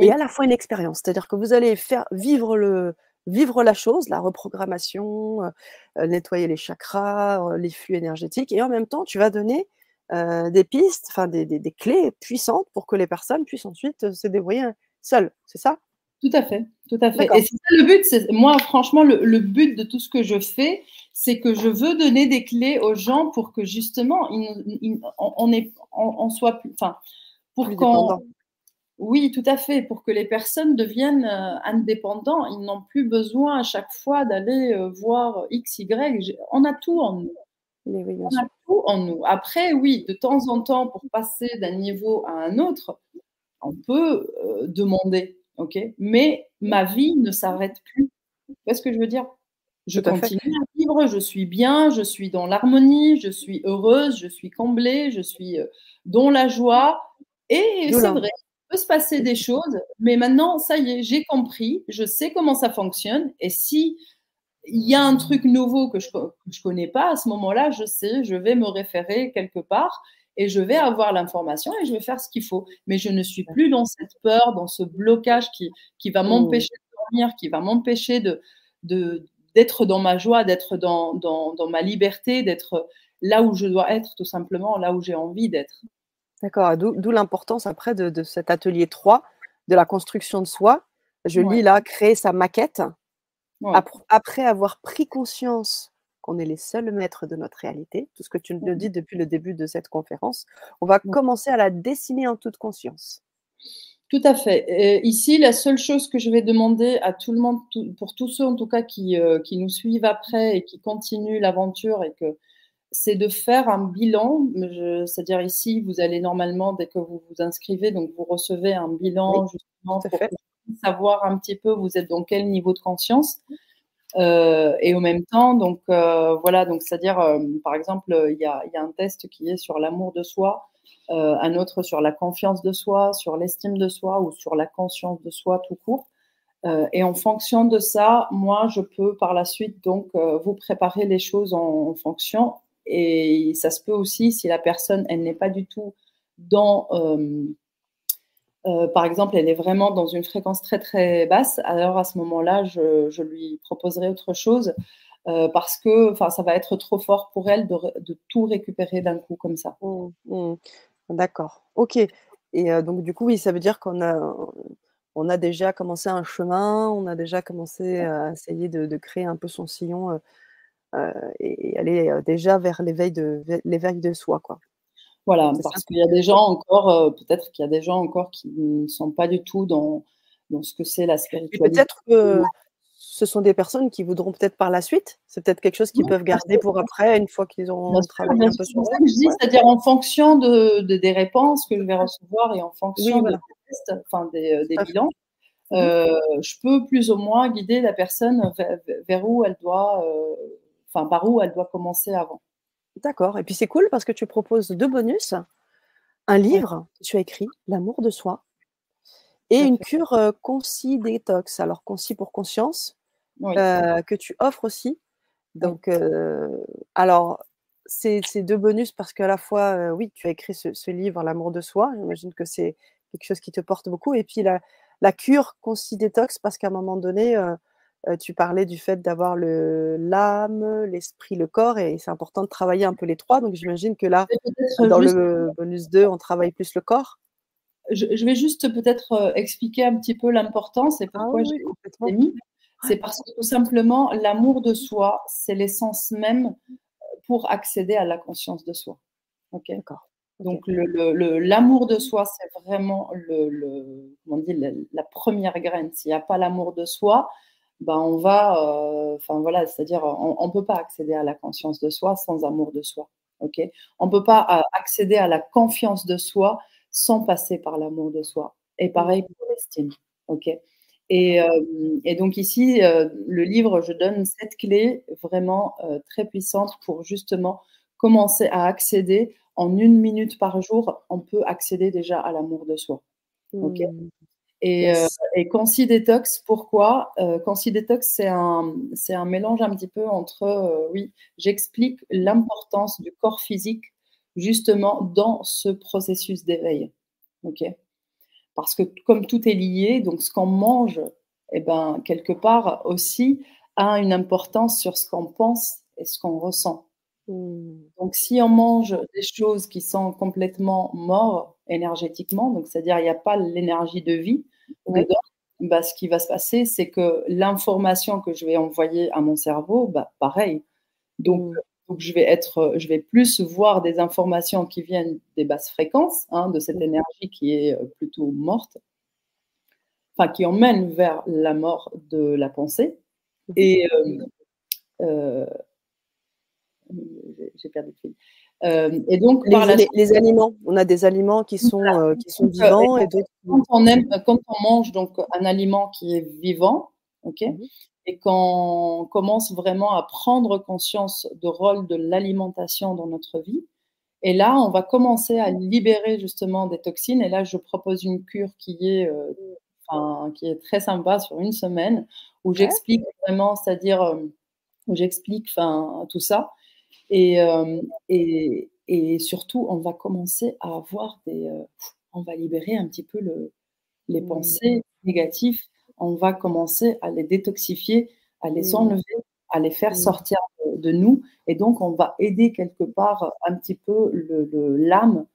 et à la fois une expérience. C'est-à-dire que vous allez faire vivre le, vivre la chose, la reprogrammation, euh, euh, nettoyer les chakras, euh, les flux énergétiques, et en même temps, tu vas donner des pistes, enfin des, des, clés puissantes pour que les personnes puissent ensuite se débrouiller seules, c'est ça? Tout à fait, tout à fait. Et c'est ça le but. Moi, franchement, le, but de tout ce que je fais, c'est que je veux donner des clés aux gens pour que justement, on, est, on, soit plus, enfin, pour qu'on oui, tout à fait. Pour que les personnes deviennent euh, indépendants, ils n'ont plus besoin à chaque fois d'aller euh, voir X, Y. On a tout en nous. on a tout en nous. Après, oui, de temps en temps, pour passer d'un niveau à un autre, on peut euh, demander, ok? Mais ma vie ne s'arrête plus. Qu'est-ce que je veux dire? Je continue à vivre, je suis bien, je suis dans l'harmonie, je suis heureuse, je suis comblée, je suis dans la joie. Et c'est vrai, peut se passer des choses, mais maintenant, ça y est, j'ai compris, je sais comment ça fonctionne. Et si il y a un truc nouveau que je ne connais pas, à ce moment-là, je sais, je vais me référer quelque part et je vais avoir l'information et je vais faire ce qu'il faut. Mais je ne suis plus dans cette peur, dans ce blocage qui, qui va m'empêcher de dormir, qui va m'empêcher de, de, d'être dans ma joie, d'être dans, dans, dans ma liberté, d'être là où je dois être, tout simplement, là où j'ai envie d'être. D'accord, d'où l'importance après de, cet atelier 3, de la construction de soi. Je lis là, créer sa maquette. Après, avoir pris conscience qu'on est les seuls maîtres de notre réalité, tout ce que tu nous dis depuis le début de cette conférence, on va commencer à la dessiner en toute conscience. Tout à fait. ici, la seule chose que je vais demander à tout le monde, pour tous ceux en tout cas qui, euh, qui nous suivent après et qui continuent l'aventure et que c'est de faire un bilan. C'est-à-dire ici, vous allez normalement, dès que vous vous inscrivez, donc vous recevez un bilan justement pour savoir un petit peu vous êtes dans quel niveau de conscience. Euh, et au même temps, donc euh, voilà, donc c'est-à-dire, euh, par exemple, il y a, y a, un test qui est sur l'amour de soi, un autre sur la confiance de soi, sur l'estime de soi ou sur la conscience de soi tout court. et en fonction de ça, moi, je peux par la suite donc vous préparer les choses en, en fonction et ça se peut aussi si la personne, elle n'est pas du tout dans, euh, euh, par exemple, elle est vraiment dans une fréquence très très basse, alors à ce moment-là, je, lui proposerai autre chose euh, parce que ça va être trop fort pour elle de, tout récupérer d'un coup comme ça. Mmh, mmh. D'accord, ok. Et donc du coup, oui, ça veut dire qu'on a, on a déjà commencé un chemin, on a déjà commencé à essayer de créer un peu son sillon et aller déjà vers l'éveil de, l'éveil de soi. Quoi. Voilà, parce qu'il y a des gens encore, peut-être qu'il y a des gens encore qui ne sont pas du tout dans, dans ce que c'est la spiritualité. peut-être que ce sont des personnes qui voudront peut-être par la suite. C'est peut-être quelque chose qu'ils peuvent garder pour après, une fois qu'ils ont travaillé un peu sur ça. C'est-à-dire en fonction de, des réponses que je vais recevoir et en fonction des tests, enfin des, euh, bilans, mmh. euh, je peux plus ou moins guider la personne vers, où elle doit, euh, enfin par où elle doit commencer avant. D'accord. Et puis c'est cool parce que tu proposes deux bonus. Un livre que tu as écrit, L'amour de soi, et une cure concis détox. Alors concis pour conscience, que tu offres aussi. Donc, alors, c'est deux bonus parce qu'à la fois, oui, tu as écrit ce, livre, L'amour de soi. J'imagine que c'est quelque chose qui te porte beaucoup. Et puis, la, la cure Conci Détox, parce qu'à un moment donné, tu parlais du fait d'avoir l'âme, l'esprit, le corps, et c'est important de travailler un peu les trois. Donc, j'imagine que là, dans le bonus 2, on travaille plus le corps. Je, vais juste peut-être expliquer un petit peu l'importance et ah pourquoi j'ai mis. C'est parce que tout simplement, l'amour de soi, c'est l'essence même pour accéder à la conscience de soi. Ok? D'accord. Donc, l'amour de soi, c'est vraiment le, comment la, première graine. S'il n'y a pas l'amour de soi, ben on va, euh, enfin voilà, c'est-à-dire, on ne peut pas accéder à la conscience de soi sans amour de soi. Ok? On ne peut pas euh, accéder à la confiance de soi sans passer par l'amour de soi. Et pareil pour l'estime. Ok? Euh, et, donc ici, euh, le livre, je donne cette clé vraiment euh, très puissante pour justement commencer à accéder. En une minute par jour, on peut accéder déjà à l'amour de soi. ok? Mmh. Et, et Conci Detox, pourquoi? Conci Detox, c'est un, c'est un mélange un petit peu entre, oui, j'explique l'importance du corps physique justement dans ce processus d'éveil. ok? Parce que comme tout est lié, donc ce qu'on mange, eh ben, quelque part aussi, a une importance sur ce qu'on pense et ce qu'on ressent. Mmh. Donc si on mange des choses qui sont complètement mortes énergétiquement, donc c'est-à-dire il n'y a pas l'énergie de vie dedans, bah, ce qui va se passer, c'est que l'information que je vais envoyer à mon cerveau, bah, pareil. Donc, mmh. Donc, je vais, être, je vais plus voir des informations qui viennent des basses fréquences, hein, de cette énergie qui est euh, plutôt morte, enfin, qui emmène vers la mort de la pensée. Et euh, euh, j'ai perdu le fil. et donc, les, les, aliments, on a des aliments qui sont, qui sont vivants et d'autres. Quand on aime, quand on mange donc un aliment qui est vivant, ok, mmh et qu'on commence vraiment à prendre conscience du rôle de l'alimentation dans notre vie. Et là, on va commencer à libérer justement des toxines. Et là, je propose une cure qui est, euh, qui est très sympa sur une semaine, où j'explique vraiment, c'est-à-dire euh, où j'explique tout ça. Et, euh, et, et, surtout, on va commencer à avoir des... on va libérer un petit peu le, les mmh. pensées négatives on va commencer à les détoxifier, à les mmh. enlever, à les faire mmh. sortir de, nous. Et donc, on va aider quelque part un petit peu l'âme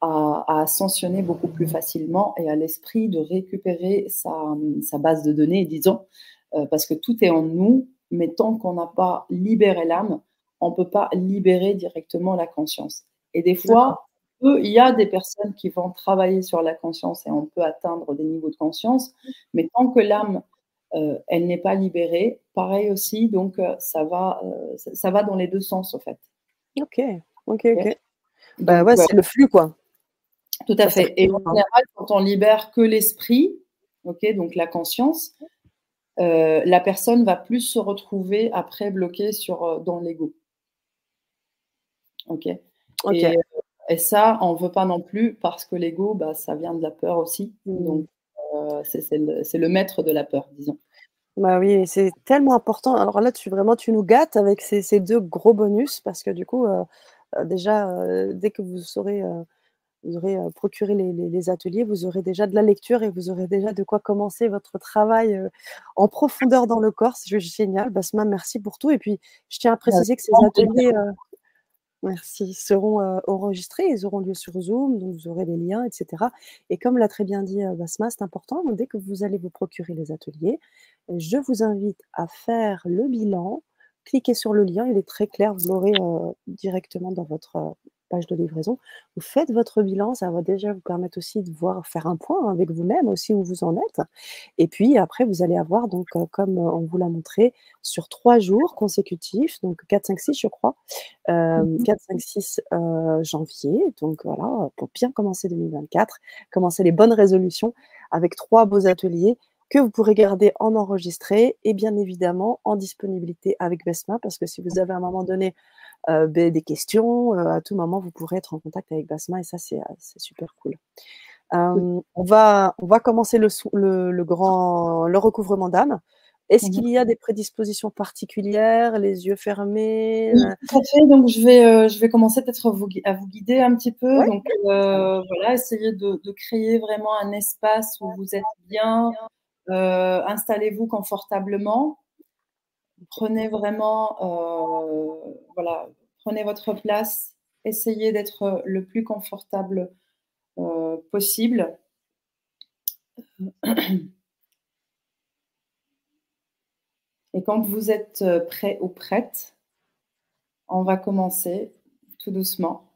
à, ascensionner beaucoup plus facilement et à l'esprit de récupérer sa, base de données, disons, euh, parce que tout est en nous, mais tant qu'on n'a pas libéré l'âme, on ne peut pas libérer directement la conscience. Et des fois, il y a des personnes qui vont travailler sur la conscience et on peut atteindre des niveaux de conscience, mais tant que l'âme, euh, elle n'est pas libérée, pareil aussi, donc euh, ça, va, euh, ça va dans les deux sens, en fait. Ok, ok, ok. Bah ouais, c'est le flux, quoi. Tout à fait. Et en général, quand on libère que l'esprit, ok, donc la conscience, la personne va plus se retrouver après bloquée sur, dans l'ego. Ok. Ok. Et ça, on ne veut pas non plus parce que l'ego, bah, ça vient de la peur aussi. Mmh. Donc, euh, c'est le, maître de la peur, disons. Bah oui, c'est tellement important. Alors là, tu vraiment, tu nous gâtes avec ces, deux gros bonus parce que du coup, euh, euh, déjà, dès que vous saurez, vous aurez procuré les, ateliers, vous aurez déjà de la lecture et vous aurez déjà de quoi commencer votre travail en profondeur dans le corps. C'est génial. Basma, merci pour tout. Et puis, je tiens à préciser que ces ateliers, Merci. Seront enregistrés, ils auront lieu sur Zoom, donc vous aurez les liens, etc. Et comme l'a très bien dit Basma, c'est important, dès que vous allez vous procurer les ateliers, je vous invite à faire le bilan. Cliquez sur le lien, il est très clair, vous l'aurez directement dans votre de livraison. Vous faites votre bilan, ça va déjà vous permettre aussi de voir faire un point avec vous-même aussi où vous en êtes. Et puis après vous allez avoir donc, comme on vous l'a montré, sur 3 jours consécutifs, donc 4, 5, 6 je crois, Mmh 4, 5, 6, heu, janvier, donc voilà, pour bien commencer 2024, commencer les bonnes résolutions avec 3 beaux ateliers que vous pourrez garder en enregistré et bien évidemment en disponibilité avec Besma parce que si vous avez à un moment donné, heu, beh, des questions, heu, à tout moment vous pourrez être en contact avec Basma et ça c'est, c'est super cool. On va on va commencer le le le grand le recouvrement d'âme. Est-ce Mmh mh. qu'il y a des prédispositions particulières, les yeux fermés, Oui, tout à fait, donc je vais, je vais commencer peut-être à vous gui à vous guider un petit peu Ouais, donc voilà, essayer de de créer vraiment un espace où vous êtes bien, heu, installez-vous confortablement. Prenez vraiment, heu, voilà, prenez votre place, essayez d'être le plus confortable, heu, possible. Et quand vous êtes, prêt ou prête on va commencer tout doucement.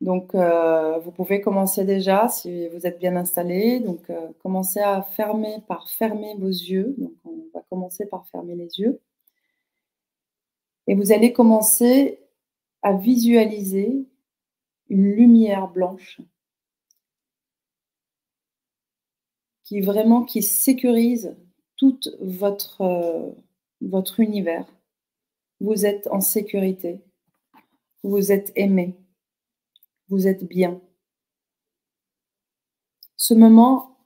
Donc heu, vous pouvez commencer déjà si vous êtes bien installés, donc heu, commencez à fermer par fermer vos yeux, donc on va commencer par fermer les yeux. Et vous allez commencer à visualiser une lumière blanche qui vraiment qui sécurise toute votre, votre univers. Vous êtes en sécurité. Vous êtes aimés. Vous êtes bien. Ce moment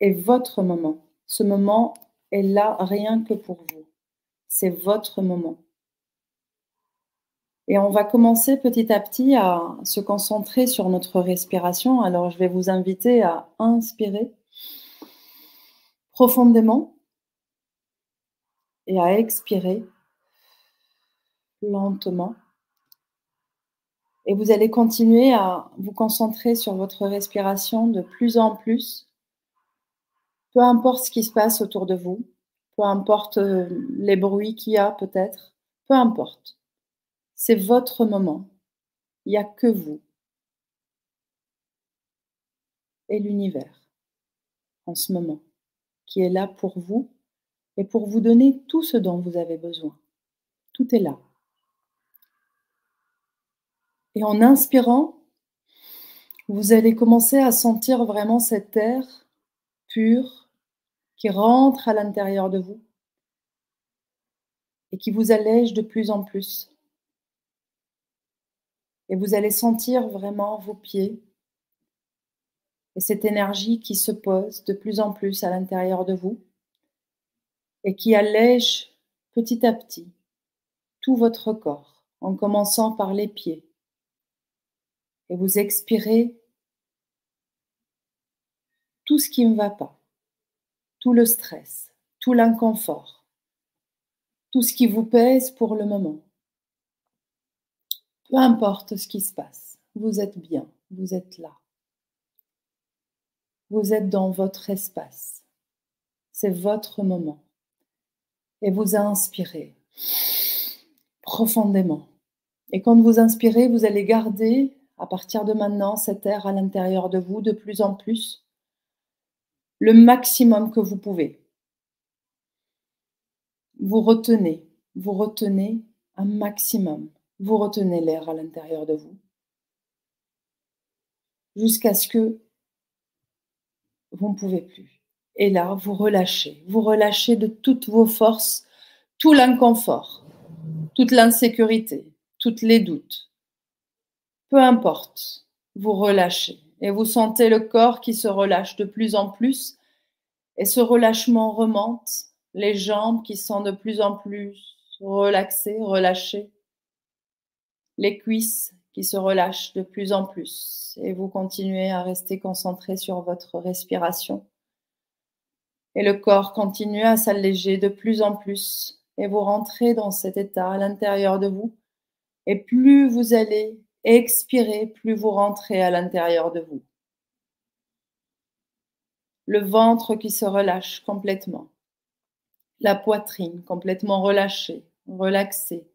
est votre moment. Ce moment est là rien que pour vous. C'est votre moment. Et on va commencer petit à petit à se concentrer sur notre respiration. Alors je vais vous inviter à inspirer profondément et à expirer lentement. Et vous allez continuer à vous concentrer sur votre respiration de plus en plus. Peu importe ce qui se passe autour de vous, peu importe, heu, les bruits qu'il y a peut-être, peu importe. C'est votre moment. Il y a que vous. Et l'univers, en ce moment, qui est là pour vous et pour vous donner tout ce dont vous avez besoin. Tout est là. Et en inspirant vous allez commencer à sentir vraiment cet air pur qui rentre à l'intérieur de vous et qui vous allège de plus en plus. Et vous allez sentir vraiment vos pieds et cette énergie qui se pose de plus en plus à l'intérieur de vous et qui allège petit à petit tout votre corps, en commençant par les pieds. Et vous expirez tout ce qui ne va pas, tout le stress, tout l'inconfort, tout ce qui vous pèse pour le moment. Peu importe ce qui se passe, vous êtes bien, vous êtes là. Vous êtes dans votre espace. C'est votre moment. Et vous inspirez profondément. Et quand vous inspirez, vous allez garder, à partir de maintenant, cet air à l'intérieur de vous de plus en plus, le maximum que vous pouvez. Vous retenez, vous retenez un maximum. Vous retenez l'air à l'intérieur de vous. Jusqu'à ce que vous ne pouvez plus. Et là, vous relâchez. Vous relâchez de toutes vos forces, tout l'inconfort, toute l'insécurité, toutes les doutes. Peu importe, vous relâchez et vous sentez le corps qui se relâche de plus en plus et ce relâchement remonte, les jambes qui sont de plus en plus relaxées, relâchées, les cuisses qui se relâchent de plus en plus et vous continuez à rester concentré sur votre respiration. Et le corps continue à s'alléger de plus en plus et vous rentrez dans cet état à l'intérieur de vous et plus vous allez expirer, plus vous rentrez à l'intérieur de vous. Le ventre qui se relâche complètement. La poitrine complètement relâchée, relaxée.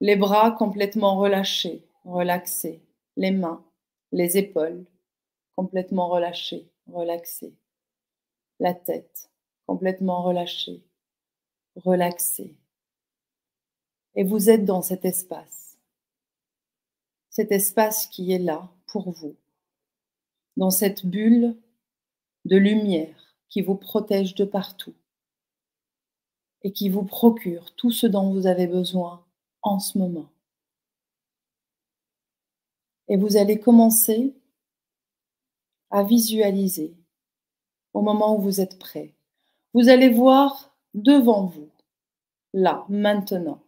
Les bras complètement relâchés, relaxés. Les mains, les épaules complètement relâchées, relaxées. La tête complètement relâchée, relaxée. Et vous êtes dans cet espace. Cet espace qui est là pour vous. Dans cette bulle de lumière qui vous protège de partout et qui vous procure tout ce dont vous avez besoin en ce moment. Et vous allez commencer à visualiser au moment où vous êtes prêt. Vous allez voir devant vous, là, maintenant,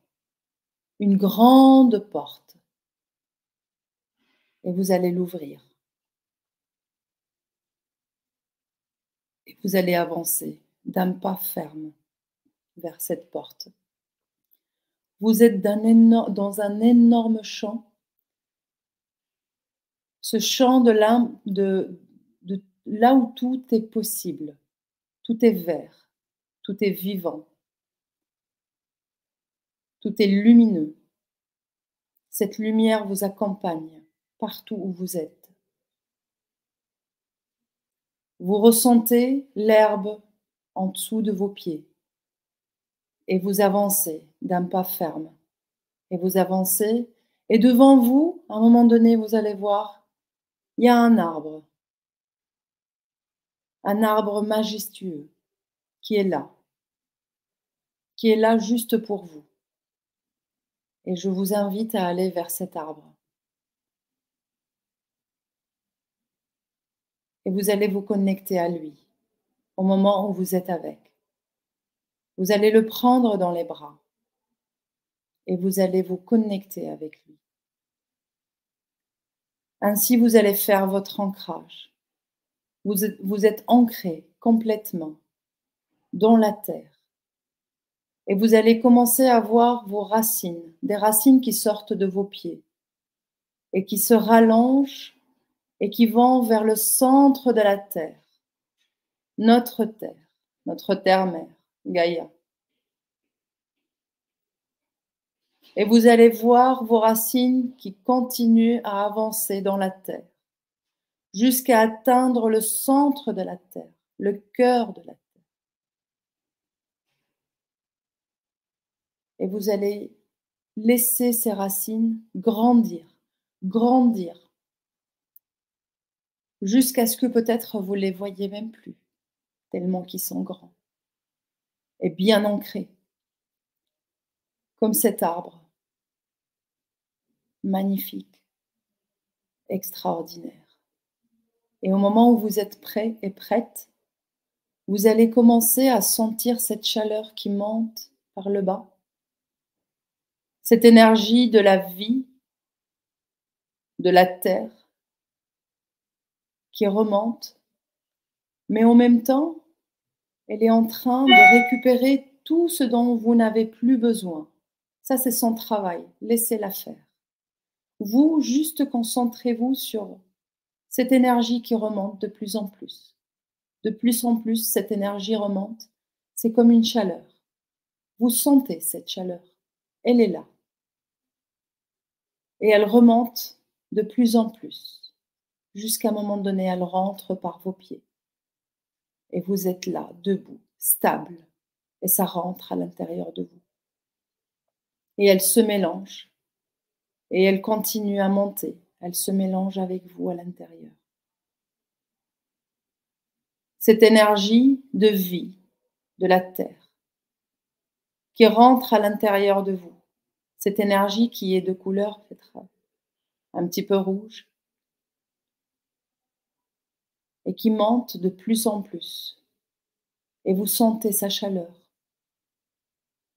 une grande porte. Et vous allez l'ouvrir. Et vous allez avancer d'un pas ferme vers cette porte. Vous êtes dans un énorme champ. Ce champ de là, où tout est possible. Tout est vert, tout est vivant, tout est lumineux. Cette lumière vous accompagne partout où vous êtes. Vous ressentez l'herbe en dessous de vos pieds et vous avancez d'un pas ferme. Et vous avancez et devant vous, à un moment donné, vous allez voir, il y a un arbre. Un arbre majestueux qui est là, qui est là juste pour vous. Et je vous invite à aller vers cet arbre. Et vous allez vous connecter à lui au moment où vous êtes avec. Vous allez le prendre dans les bras et vous allez vous connecter avec lui. Ainsi, vous allez faire votre ancrage. Vous êtes, vous êtes ancré complètement dans la terre. Et vous allez commencer à voir vos racines, des racines qui sortent de vos pieds et qui se rallongent et qui vont vers le centre de la terre, notre terre, notre terre-mère. Gaïa. Et vous allez voir vos racines qui continuent à avancer dans la terre jusqu'à atteindre le centre de la terre, le cœur de la terre. Et vous allez laisser ces racines grandir, grandir, jusqu'à ce que peut-être vous les voyez même plus, tellement qu'ils sont grands est bien ancré, comme cet arbre, magnifique, extraordinaire. Et au moment où vous êtes prêt et prête, vous allez commencer à sentir cette chaleur qui monte par le bas, cette énergie de la vie, de la terre, qui remonte, mais en même temps, elle est en train de récupérer tout ce dont vous n'avez plus besoin. Ça, c'est son travail. Laissez-la faire. Vous, juste concentrez-vous sur cette énergie qui remonte de plus en plus. De plus en plus, cette énergie remonte. C'est comme une chaleur. Vous sentez cette chaleur. Elle est là. Et elle remonte de plus en plus. Jusqu'à un moment donné, elle rentre par vos pieds et vous êtes là, debout, stable, et ça rentre à l'intérieur de vous. Et elle se mélange, et elle continue à monter, elle se mélange avec vous à l'intérieur. Cette énergie de vie de la Terre qui rentre à l'intérieur de vous, cette énergie qui est de couleur un petit peu rouge, et qui monte de plus en plus. Et vous sentez sa chaleur.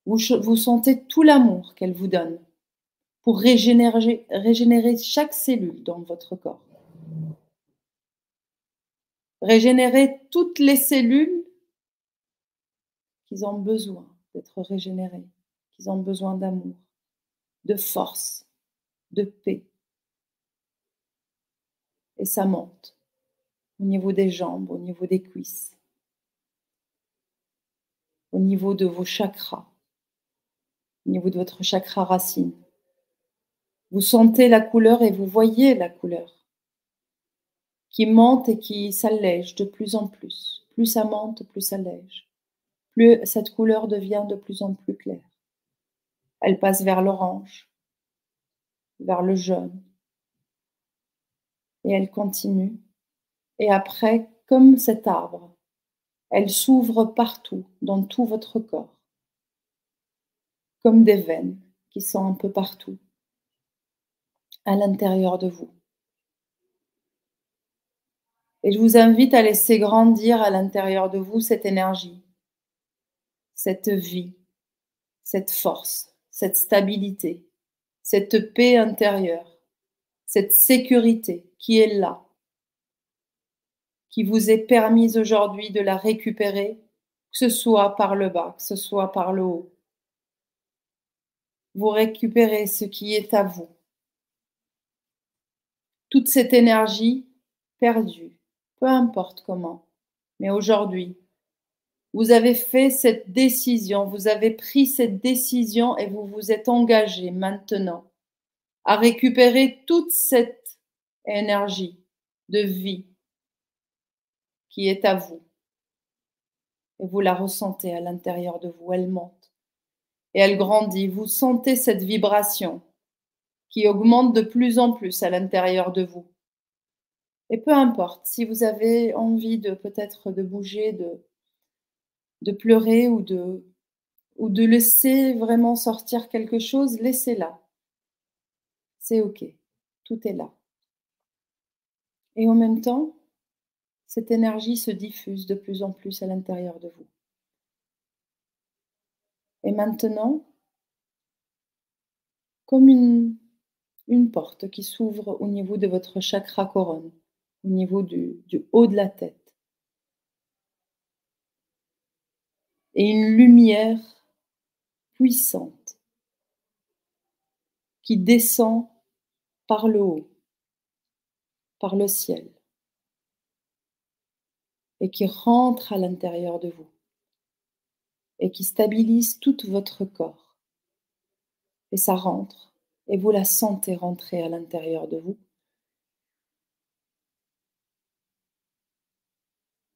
Vous, sentez tout l'amour qu'elle vous donne pour régénérer, régénérer chaque cellule dans votre corps. Régénérer toutes les cellules qui ont besoin d'être régénérées, qui ont besoin d'amour, de force, de paix. Et ça monte au niveau des jambes, au niveau des cuisses, au niveau de vos chakras, au niveau de votre chakra racine, Vous sentez la couleur et vous voyez la couleur qui monte et qui s'allège de plus en plus. Plus ça monte, plus ça allège. Plus cette couleur devient de plus en plus claire. Elle passe vers l'orange, vers le jaune. Et elle continue. Et après, comme cet arbre, elle s'ouvre partout, dans tout votre corps, comme des veines qui sont un peu partout, à l'intérieur de vous. Et je vous invite à laisser grandir à l'intérieur de vous cette énergie, cette vie, cette force, cette stabilité, cette paix intérieure, cette sécurité qui est là, qui vous est permise aujourd'hui de la récupérer, que ce soit par le bas, que ce soit par le haut. Vous récupérez ce qui est à vous. Toute cette énergie perdue, peu importe comment, mais aujourd'hui, vous avez fait cette décision, vous avez pris cette décision et vous vous êtes engagé maintenant à récupérer toute cette énergie de vie est à vous. Et vous la ressentez à l'intérieur de vous, elle monte et elle grandit. Vous sentez cette vibration qui augmente de plus en plus à l'intérieur de vous. Et peu importe, si vous avez envie de peut-être de bouger, de, de pleurer ou de, ou de laisser vraiment sortir quelque chose, laissez-la. C'est OK. Tout est là. Et en même temps, cette énergie se diffuse de plus en plus à l'intérieur de vous. Et maintenant, comme une, porte qui s'ouvre au niveau de votre chakra couronne, au niveau du haut de la tête, et une lumière puissante qui descend par le haut, par le ciel, et qui rentre à l'intérieur de vous, et qui stabilise tout votre corps. Et ça rentre, et vous la sentez rentrer à l'intérieur de vous.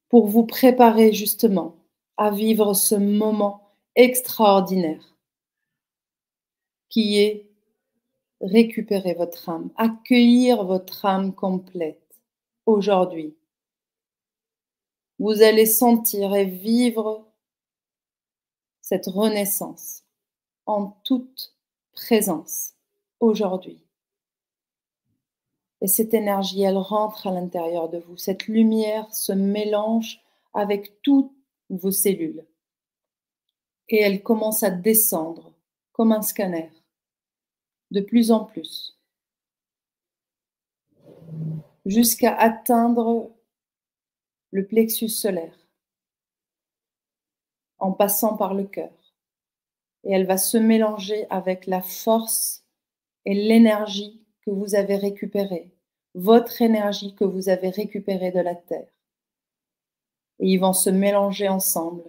Pour vous préparer justement à vivre ce moment extraordinaire qui est récupérer votre âme, accueillir votre âme complète aujourd'hui. Vous allez sentir et vivre cette renaissance en toute présence aujourd'hui. Et cette énergie, elle rentre à l'intérieur de vous. Cette lumière se mélange avec tout vos cellules. Et elle commence à descendre comme un scanner, de plus en plus, jusqu'à atteindre le plexus solaire, en passant par le cœur. Et elle va se mélanger avec la force et l'énergie que vous avez récupérée, votre énergie que vous avez récupérée de la Terre et ils vont se mélanger ensemble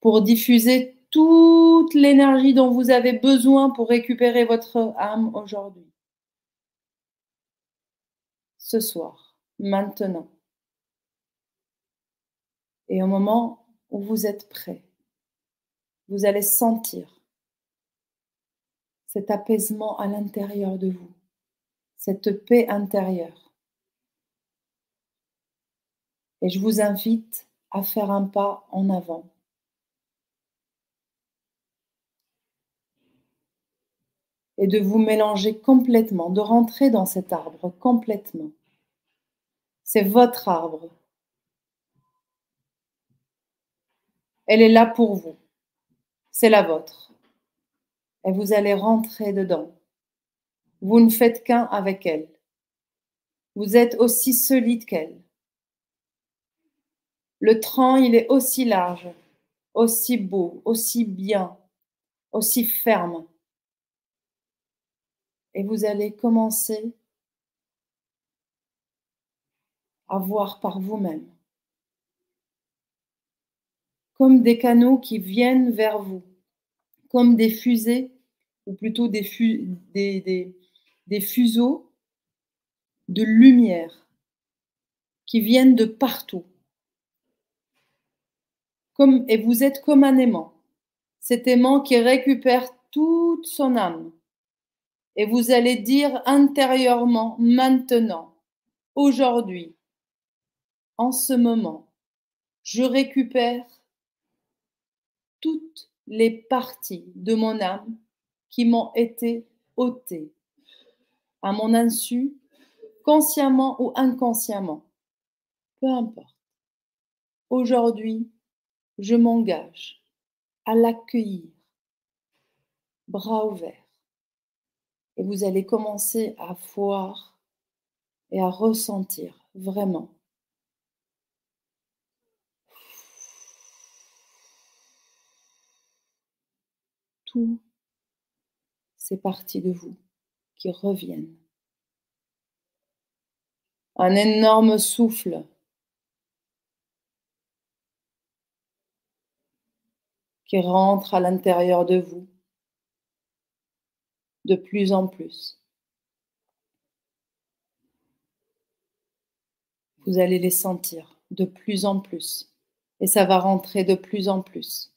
pour diffuser toute l'énergie dont vous avez besoin pour récupérer votre âme aujourd'hui. Ce soir, maintenant. Et au moment où vous êtes prêt, vous allez sentir cet apaisement à l'intérieur de vous, cette paix intérieure. Et je vous invite à faire un pas en avant. Et de vous mélanger complètement, de rentrer dans cet arbre complètement. C'est votre arbre. Elle est là pour vous. C'est la vôtre. Et vous allez rentrer dedans. Vous ne faites qu'un avec elle. Vous êtes aussi solide qu'elle. Le tronc, il est aussi large, aussi beau, aussi bien, aussi ferme. Et vous allez commencer à voir par vous-même, comme des canaux qui viennent vers vous, comme des fusées ou plutôt des, des fuseaux de lumière qui viennent de partout. Comme, et vous êtes comme un aimant. Cet aimant qui récupère toute son âme. Et vous allez dire intérieurement, maintenant, aujourd'hui, en ce moment, je récupère toutes les parties de mon âme qui m'ont été ôtées à mon insu, consciemment ou inconsciemment. Peu importe. Aujourd'hui, je m'engage à l'accueillir, bras ouverts. Et vous allez commencer à voir et à ressentir vraiment tout ces parties de vous qui reviennent. Un énorme souffle qui rentre à l'intérieur de vous de plus en plus. Vous allez les sentir de plus en plus et ça va rentrer de plus en plus.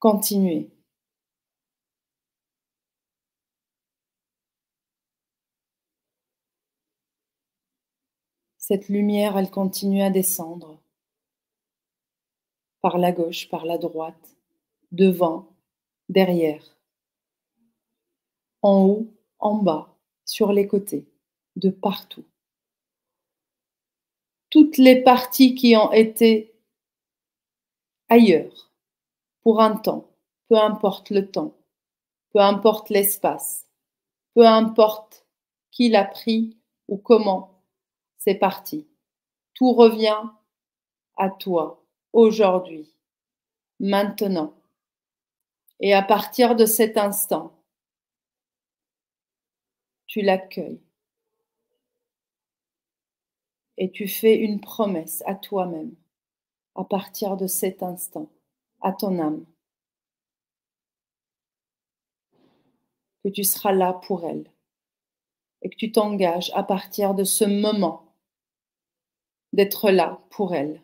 Continuez. Cette lumière, elle continue à descendre par la gauche, par la droite, devant, derrière, en haut, en bas, sur les côtés, de partout. Toutes les parties qui ont été ailleurs pour un temps, peu importe le temps, peu importe l'espace, peu importe qui l'a pris ou comment c'est parti. Tout revient à toi aujourd'hui, maintenant. Et à partir de cet instant, tu l'accueilles. Et tu fais une promesse à toi-même à partir de cet instant, à ton âme, que tu seras là pour elle et que tu t'engages à partir de ce moment d'être là pour elle,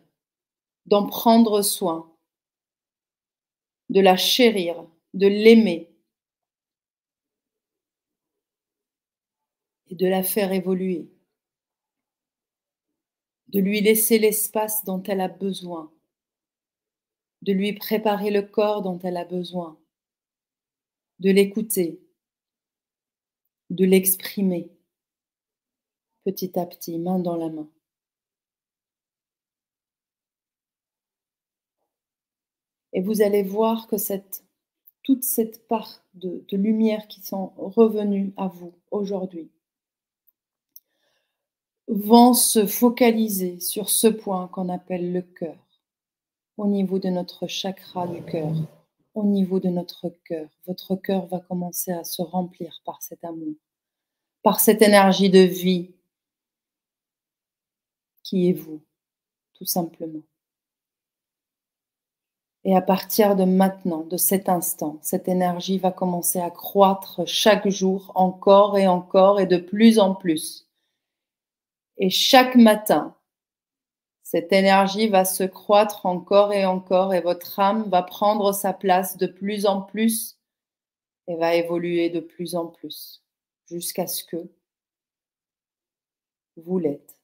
d'en prendre soin, de la chérir, de l'aimer et de la faire évoluer, de lui laisser l'espace dont elle a besoin, de lui préparer le corps dont elle a besoin, de l'écouter, de l'exprimer petit à petit, main dans la main. Et vous allez voir que toute cette part de, lumière qui sont revenues à vous aujourd'hui vont se focaliser sur ce point qu'on appelle le cœur, au niveau de notre chakra du cœur, au niveau de notre cœur. Votre cœur va commencer à se remplir par cet amour, par cette énergie de vie qui est vous, tout simplement. Et à partir de maintenant, de cet instant, cette énergie va commencer à croître chaque jour encore et encore et de plus en plus. Et chaque matin, cette énergie va se croître encore et encore et votre âme va prendre sa place de plus en plus et va évoluer de plus en plus jusqu'à ce que vous l'êtes.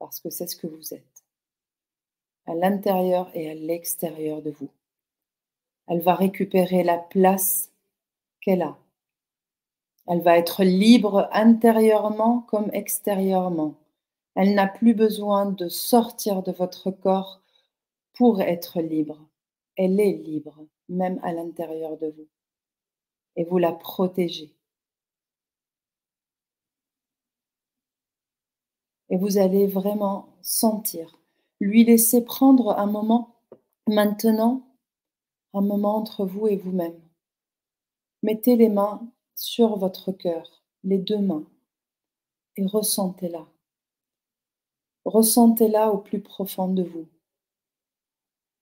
Parce que c'est ce que vous êtes à l'intérieur et à l'extérieur de vous. Elle va récupérer la place qu'elle a. Elle va être libre intérieurement comme extérieurement. Elle n'a plus besoin de sortir de votre corps pour être libre. Elle est libre, même à l'intérieur de vous. Et vous la protégez. Et vous allez vraiment sentir lui laisser prendre un moment maintenant, un moment entre vous et vous-même. Mettez les mains sur votre cœur, les deux mains, et ressentez-la. Ressentez-la au plus profond de vous.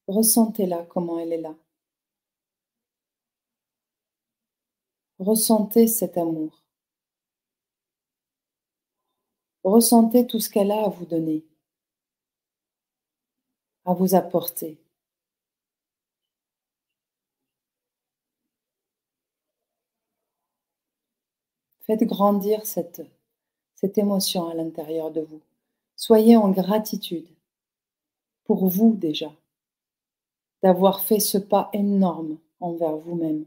Ressentez-la comment elle est là. Ressentez cet amour. Ressentez tout ce qu'elle a à vous donner, à vous apporter. Faites grandir cette, cette émotion à l'intérieur de vous. Soyez en gratitude pour vous déjà, d'avoir fait ce pas énorme envers vous-même.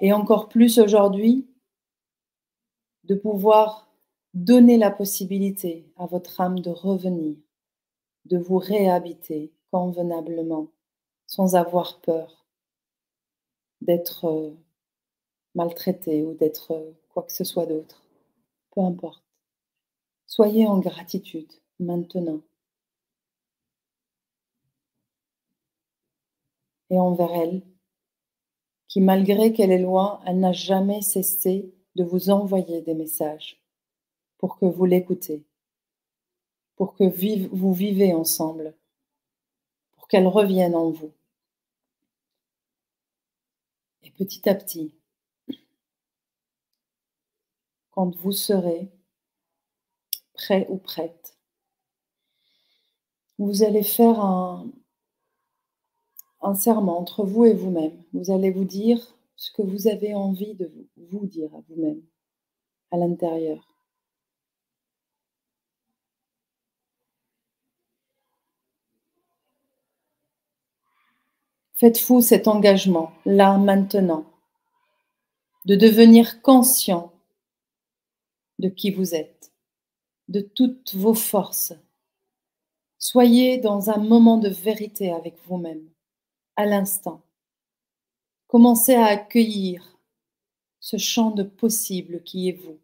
Et encore plus aujourd'hui, de pouvoir donner la possibilité à votre âme de revenir, de vous réhabiter convenablement, sans avoir peur d'être euh, maltraité ou d'être euh, quoi que ce soit d'autre. Peu importe. Soyez en gratitude maintenant. Et envers elle, qui malgré qu'elle est loin, elle n'a jamais cessé de vous envoyer des messages pour que vous l'écoutez, pour que vous vivez ensemble, pour qu'elle revienne en vous. Et petit à petit, quand vous serez prêt ou prête. Vous allez faire un, un serment entre vous et vous-même. Vous allez vous dire ce que vous avez envie de vous dire à vous-même, à l'intérieur. Faites-vous cet engagement, là, maintenant, de devenir conscient de qui vous êtes, de toutes vos forces. Soyez dans un moment de vérité avec vous-même, à l'instant. Commencez à accueillir ce champ de possible qui est vous,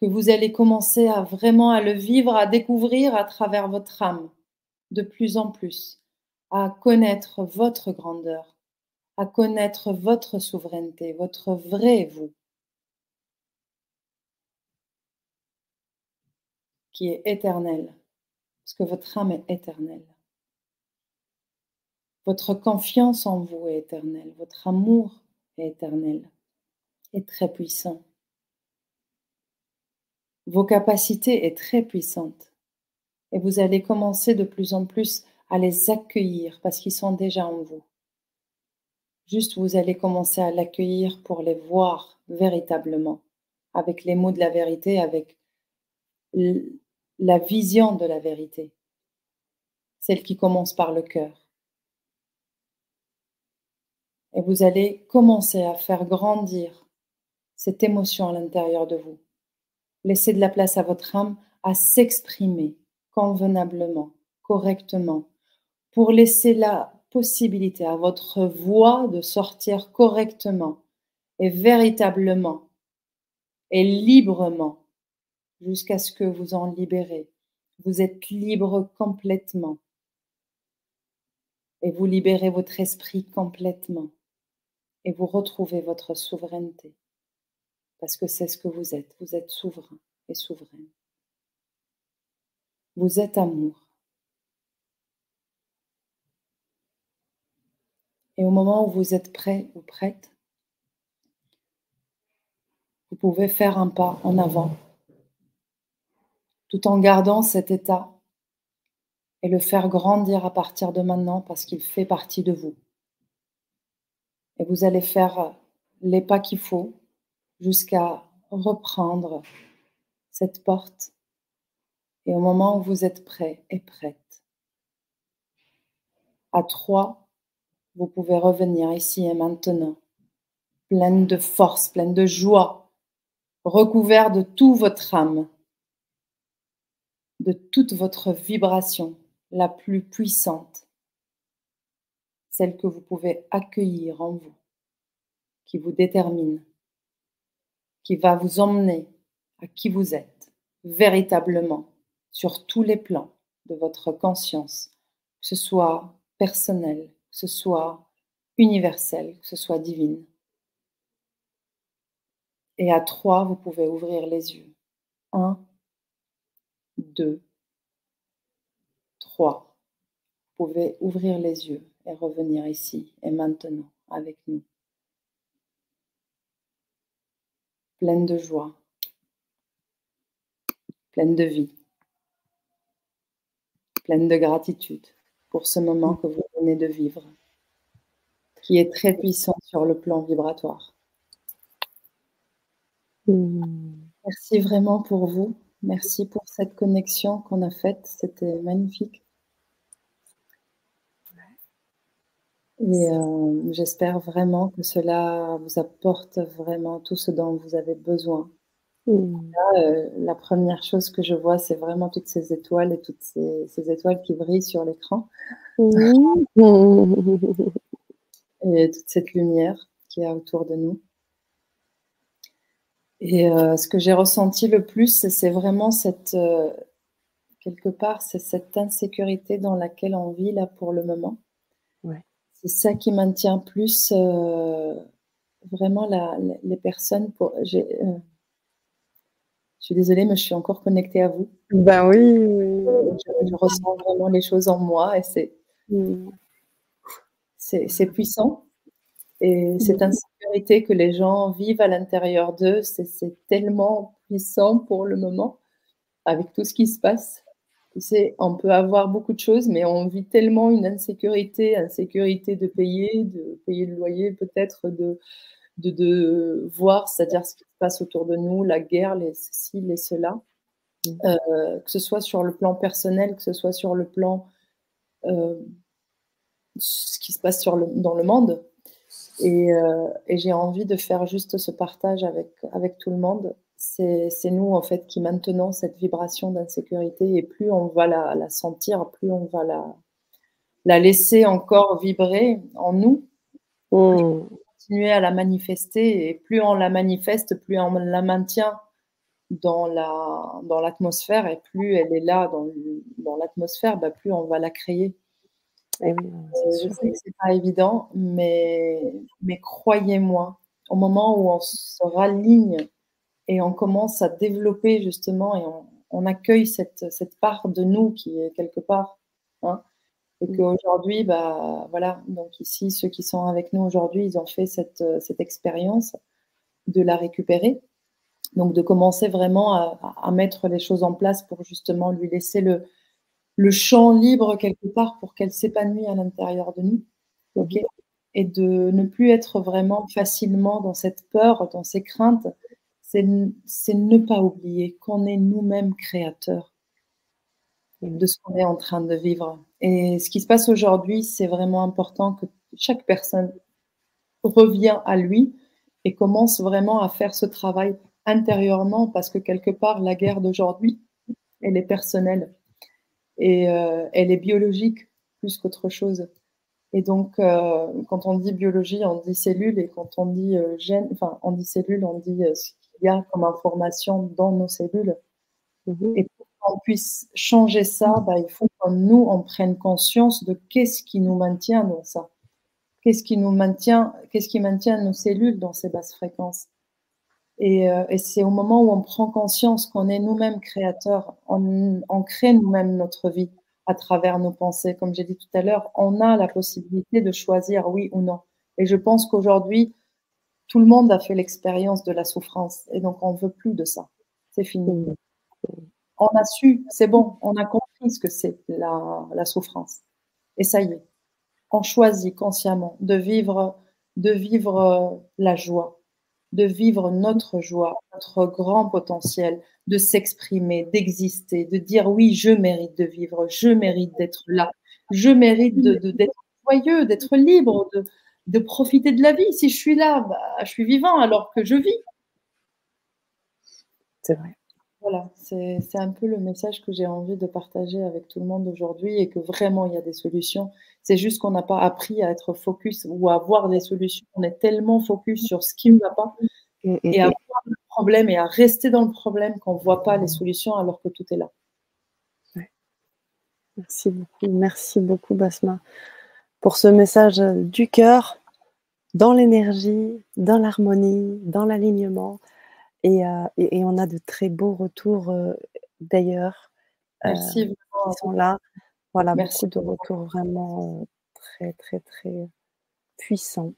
que vous allez commencer à vraiment à le vivre, à découvrir à travers votre âme, de plus en plus, à connaître votre grandeur, à connaître votre souveraineté, votre vrai vous. Qui est éternel, parce que votre âme est éternelle. Votre confiance en vous est éternelle, votre amour est éternel et très puissant. Vos capacités est très puissantes et vous allez commencer de plus en plus à les accueillir parce qu'ils sont déjà en vous. Juste vous allez commencer à l'accueillir pour les voir véritablement, avec les mots de la vérité, avec la vision de la vérité, celle qui commence par le cœur. Et vous allez commencer à faire grandir cette émotion à l'intérieur de vous. Laissez de la place à votre âme à s'exprimer convenablement, correctement, pour laisser la possibilité à votre voix de sortir correctement et véritablement et librement jusqu'à ce que vous en libérez. Vous êtes libre complètement. Et vous libérez votre esprit complètement. Et vous retrouvez votre souveraineté. Parce que c'est ce que vous êtes. Vous êtes souverain et souveraine. Vous êtes amour. Et au moment où vous êtes prêt ou prête, vous pouvez faire un pas en avant tout en gardant cet état et le faire grandir à partir de maintenant parce qu'il fait partie de vous. Et vous allez faire les pas qu'il faut jusqu'à reprendre cette porte et au moment où vous êtes prêt et prête. À trois, vous pouvez revenir ici et maintenant, pleine de force, pleine de joie, recouvert de tout votre âme de toute votre vibration la plus puissante, celle que vous pouvez accueillir en vous, qui vous détermine, qui va vous emmener à qui vous êtes, véritablement, sur tous les plans de votre conscience, que ce soit personnel, que ce soit universel, que ce soit divine. Et à trois, vous pouvez ouvrir les yeux. Un, 2, 3. Vous pouvez ouvrir les yeux et revenir ici et maintenant avec nous. Pleine de joie, pleine de vie, pleine de gratitude pour ce moment que vous venez de vivre, qui est très puissant sur le plan vibratoire. Hmm. Merci vraiment pour vous. Merci pour cette connexion qu'on a faite. C'était magnifique. Et euh, j'espère vraiment que cela vous apporte vraiment tout ce dont vous avez besoin. Hmm. Euh, la première chose que je vois, c'est vraiment toutes ces étoiles et toutes ces, étoiles qui brillent sur l'écran. Hmm. *laughs* et toute cette lumière qui est autour de nous. Et euh, ce que j'ai ressenti le plus, c'est vraiment cette, quelque part, c'est cette insécurité dans laquelle on vit là pour le moment. C'est ça qui maintient plus euh, vraiment les personnes. Pour, euh, je suis désolée, mais je suis encore connectée à vous. Ben oui. Je, ressens vraiment les choses en moi et c'est c'est puissant. Et cette insécurité que les gens vivent à l'intérieur d'eux, c'est tellement puissant pour le moment avec tout ce qui se passe on peut avoir beaucoup de choses, mais on vit tellement une insécurité, insécurité de payer, de payer le loyer peut-être, de, de, voir, c'est-à-dire ce qui se passe autour de nous, la guerre, les ceci, les cela, mmh. euh, que ce soit sur le plan personnel, que ce soit sur le plan euh, ce qui se passe sur le, dans le monde. Et, euh, et j'ai envie de faire juste ce partage avec, avec tout le monde c'est nous en fait qui maintenons cette vibration d'insécurité et plus on va la, sentir, plus on va la, la, laisser encore vibrer en nous, mmh. continuer à la manifester et plus on la manifeste, plus on la maintient dans la dans l'atmosphère et plus elle est là dans, dans l'atmosphère, bah, plus on va la créer. Et oui, euh, je sais que c'est pas évident, mais mais croyez-moi, au moment où on se raligne et on commence à développer justement et on, accueille cette, part de nous qui est quelque part. Hein, et mm. qu'aujourd'hui, bah, voilà, donc ici, ceux qui sont avec nous aujourd'hui, ils ont fait cette, cette expérience de la récupérer. Donc de commencer vraiment à, mettre les choses en place pour justement lui laisser le, le champ libre quelque part pour qu'elle s'épanouisse à l'intérieur de nous. ok et de ne plus être vraiment facilement dans cette peur, dans ces craintes, c'est ne pas oublier qu'on est nous-mêmes créateurs de ce qu'on est en train de vivre. Et ce qui se passe aujourd'hui, c'est vraiment important que chaque personne revient à lui et commence vraiment à faire ce travail intérieurement parce que quelque part, la guerre d'aujourd'hui, elle est personnelle et euh, elle est biologique plus qu'autre chose. Et donc, euh, quand on dit biologie, on dit cellule, et quand on dit euh, gène, enfin, on dit cellule, on dit y a comme information dans nos cellules. Mhm. Et pour qu'on puisse changer ça, bah, il faut que nous, on prenne conscience de qu'est-ce qui nous maintient dans ça. Qu'est-ce qui nous maintient, qu'est-ce qui maintient nos cellules dans ces basses fréquences. Et, euh, et c'est au moment où on prend conscience qu'on est nous-mêmes créateurs, on, on crée nous-mêmes notre vie à travers nos pensées. Comme j'ai dit tout à l'heure, on a la possibilité de choisir oui ou non. Et je pense qu'aujourd'hui, tout le monde a fait l'expérience de la souffrance et donc on veut plus de ça. C'est fini. On a su, c'est bon, on a compris ce que c'est la, souffrance. Et ça y est, on choisit consciemment de vivre, de vivre euh, la joie, de vivre notre joie, notre grand potentiel, de s'exprimer, d'exister, de dire oui, je mérite de vivre, je mérite d'être là, je mérite d'être joyeux, d'être libre, de, de profiter de la vie. Si je suis là, bah, je suis vivant alors que je vis. C'est vrai. Voilà, c'est un peu le message que j'ai envie de partager avec tout le monde aujourd'hui et que vraiment il y a des solutions. C'est juste qu'on n'a pas appris à être focus ou à voir des solutions. On est tellement focus sur ce qui ne va pas et, à voir le problème et à rester dans le problème qu'on ne voit pas les solutions alors que tout est là. Merci beaucoup. Merci beaucoup, Basma pour ce message du cœur, dans l'énergie, dans l'harmonie, dans l'alignement. Et, euh, on a de très beaux retours euh, d'ailleurs. Merci qui sont là. Voilà, Merci. de retours vraiment très, très, très puissants.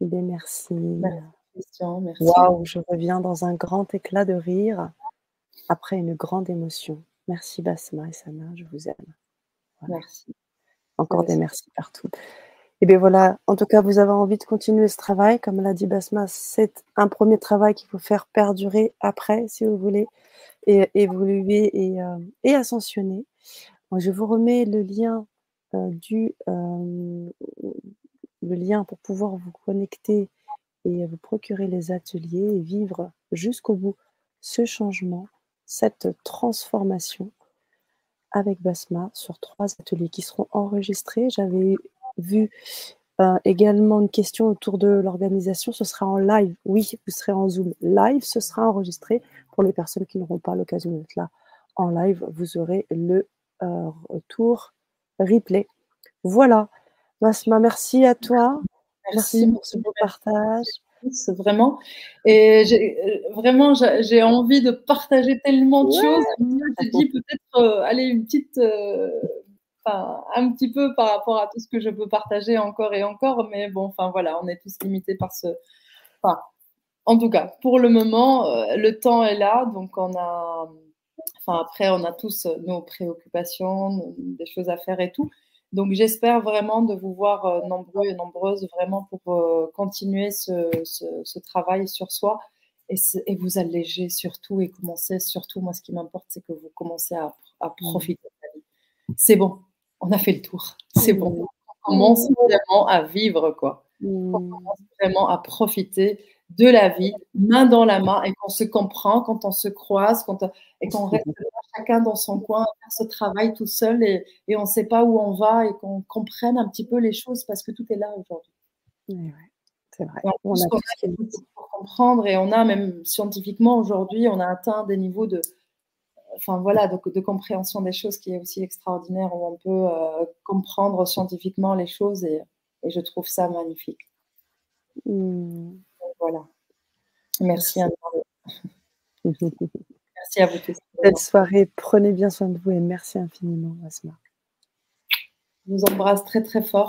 Eh merci. Merci. Waouh, je reviens dans un grand éclat de rire après une grande émotion. Merci Basma et Sana, je vous aime. Merci. Encore des merci partout. Et bien voilà, en tout cas, vous avez envie de continuer ce travail. Comme l'a dit Basma, c'est un premier travail qu'il faut faire perdurer après, si vous voulez, et évoluer et, euh, et ascensionner. je vous remets le lien euh, du euh, le lien pour pouvoir vous connecter et vous procurer les ateliers et vivre jusqu'au bout ce changement, cette transformation avec Basma sur trois ateliers qui seront enregistrés. J'avais vu euh, également une question autour de l'organisation. Ce sera en live. Oui, vous serez en Zoom live. Ce sera enregistré pour les personnes qui n'auront pas l'occasion d'être là en live. Vous aurez le euh, retour replay. Voilà. Basma, merci à toi. Merci, pour ce beau partage. Vraiment. Et j'ai, vraiment, j'ai envie de partager tellement de choses. J'ai dit peut-être euh, aller une petite un petit peu par rapport à tout ce que je peux partager encore et encore, mais bon, enfin voilà, on est tous limités par ce. Enfin, en tout cas, pour le moment, euh, le temps est là, donc on a. Enfin, après, on a tous nos préoccupations, des choses à faire et tout. Donc, j'espère vraiment de vous voir euh, nombreux et nombreuses vraiment pour euh, continuer ce, ce, travail sur soi et, et, vous alléger surtout et commencer, surtout, moi, ce qui m'importe, c'est que vous commencez à, à profiter de la vie. C'est bon, on a fait le tour. C'est bon. Mmh. On commence vraiment à vivre, quoi. On mmh. commence vraiment à profiter de la vie, main dans la main, et qu'on se comprend, quand on se croise, quand et qu'on reste chacun dans son coin, faire ce travail tout seul, et, on ne sait pas où on va, et qu'on comprenne un petit peu les choses, parce que tout est là aujourd'hui. c'est vrai. On, a pour comprendre, et on a même scientifiquement aujourd'hui, on a atteint des niveaux de, enfin voilà, de, de, compréhension des choses qui est aussi extraordinaire, où on peut euh, comprendre scientifiquement les choses et, je trouve ça magnifique. Hmm. Voilà. Merci. *laughs* merci à vous tous. Belle soirée. Prenez bien soin de vous et merci infiniment, Asma. Je vous embrasse très très fort.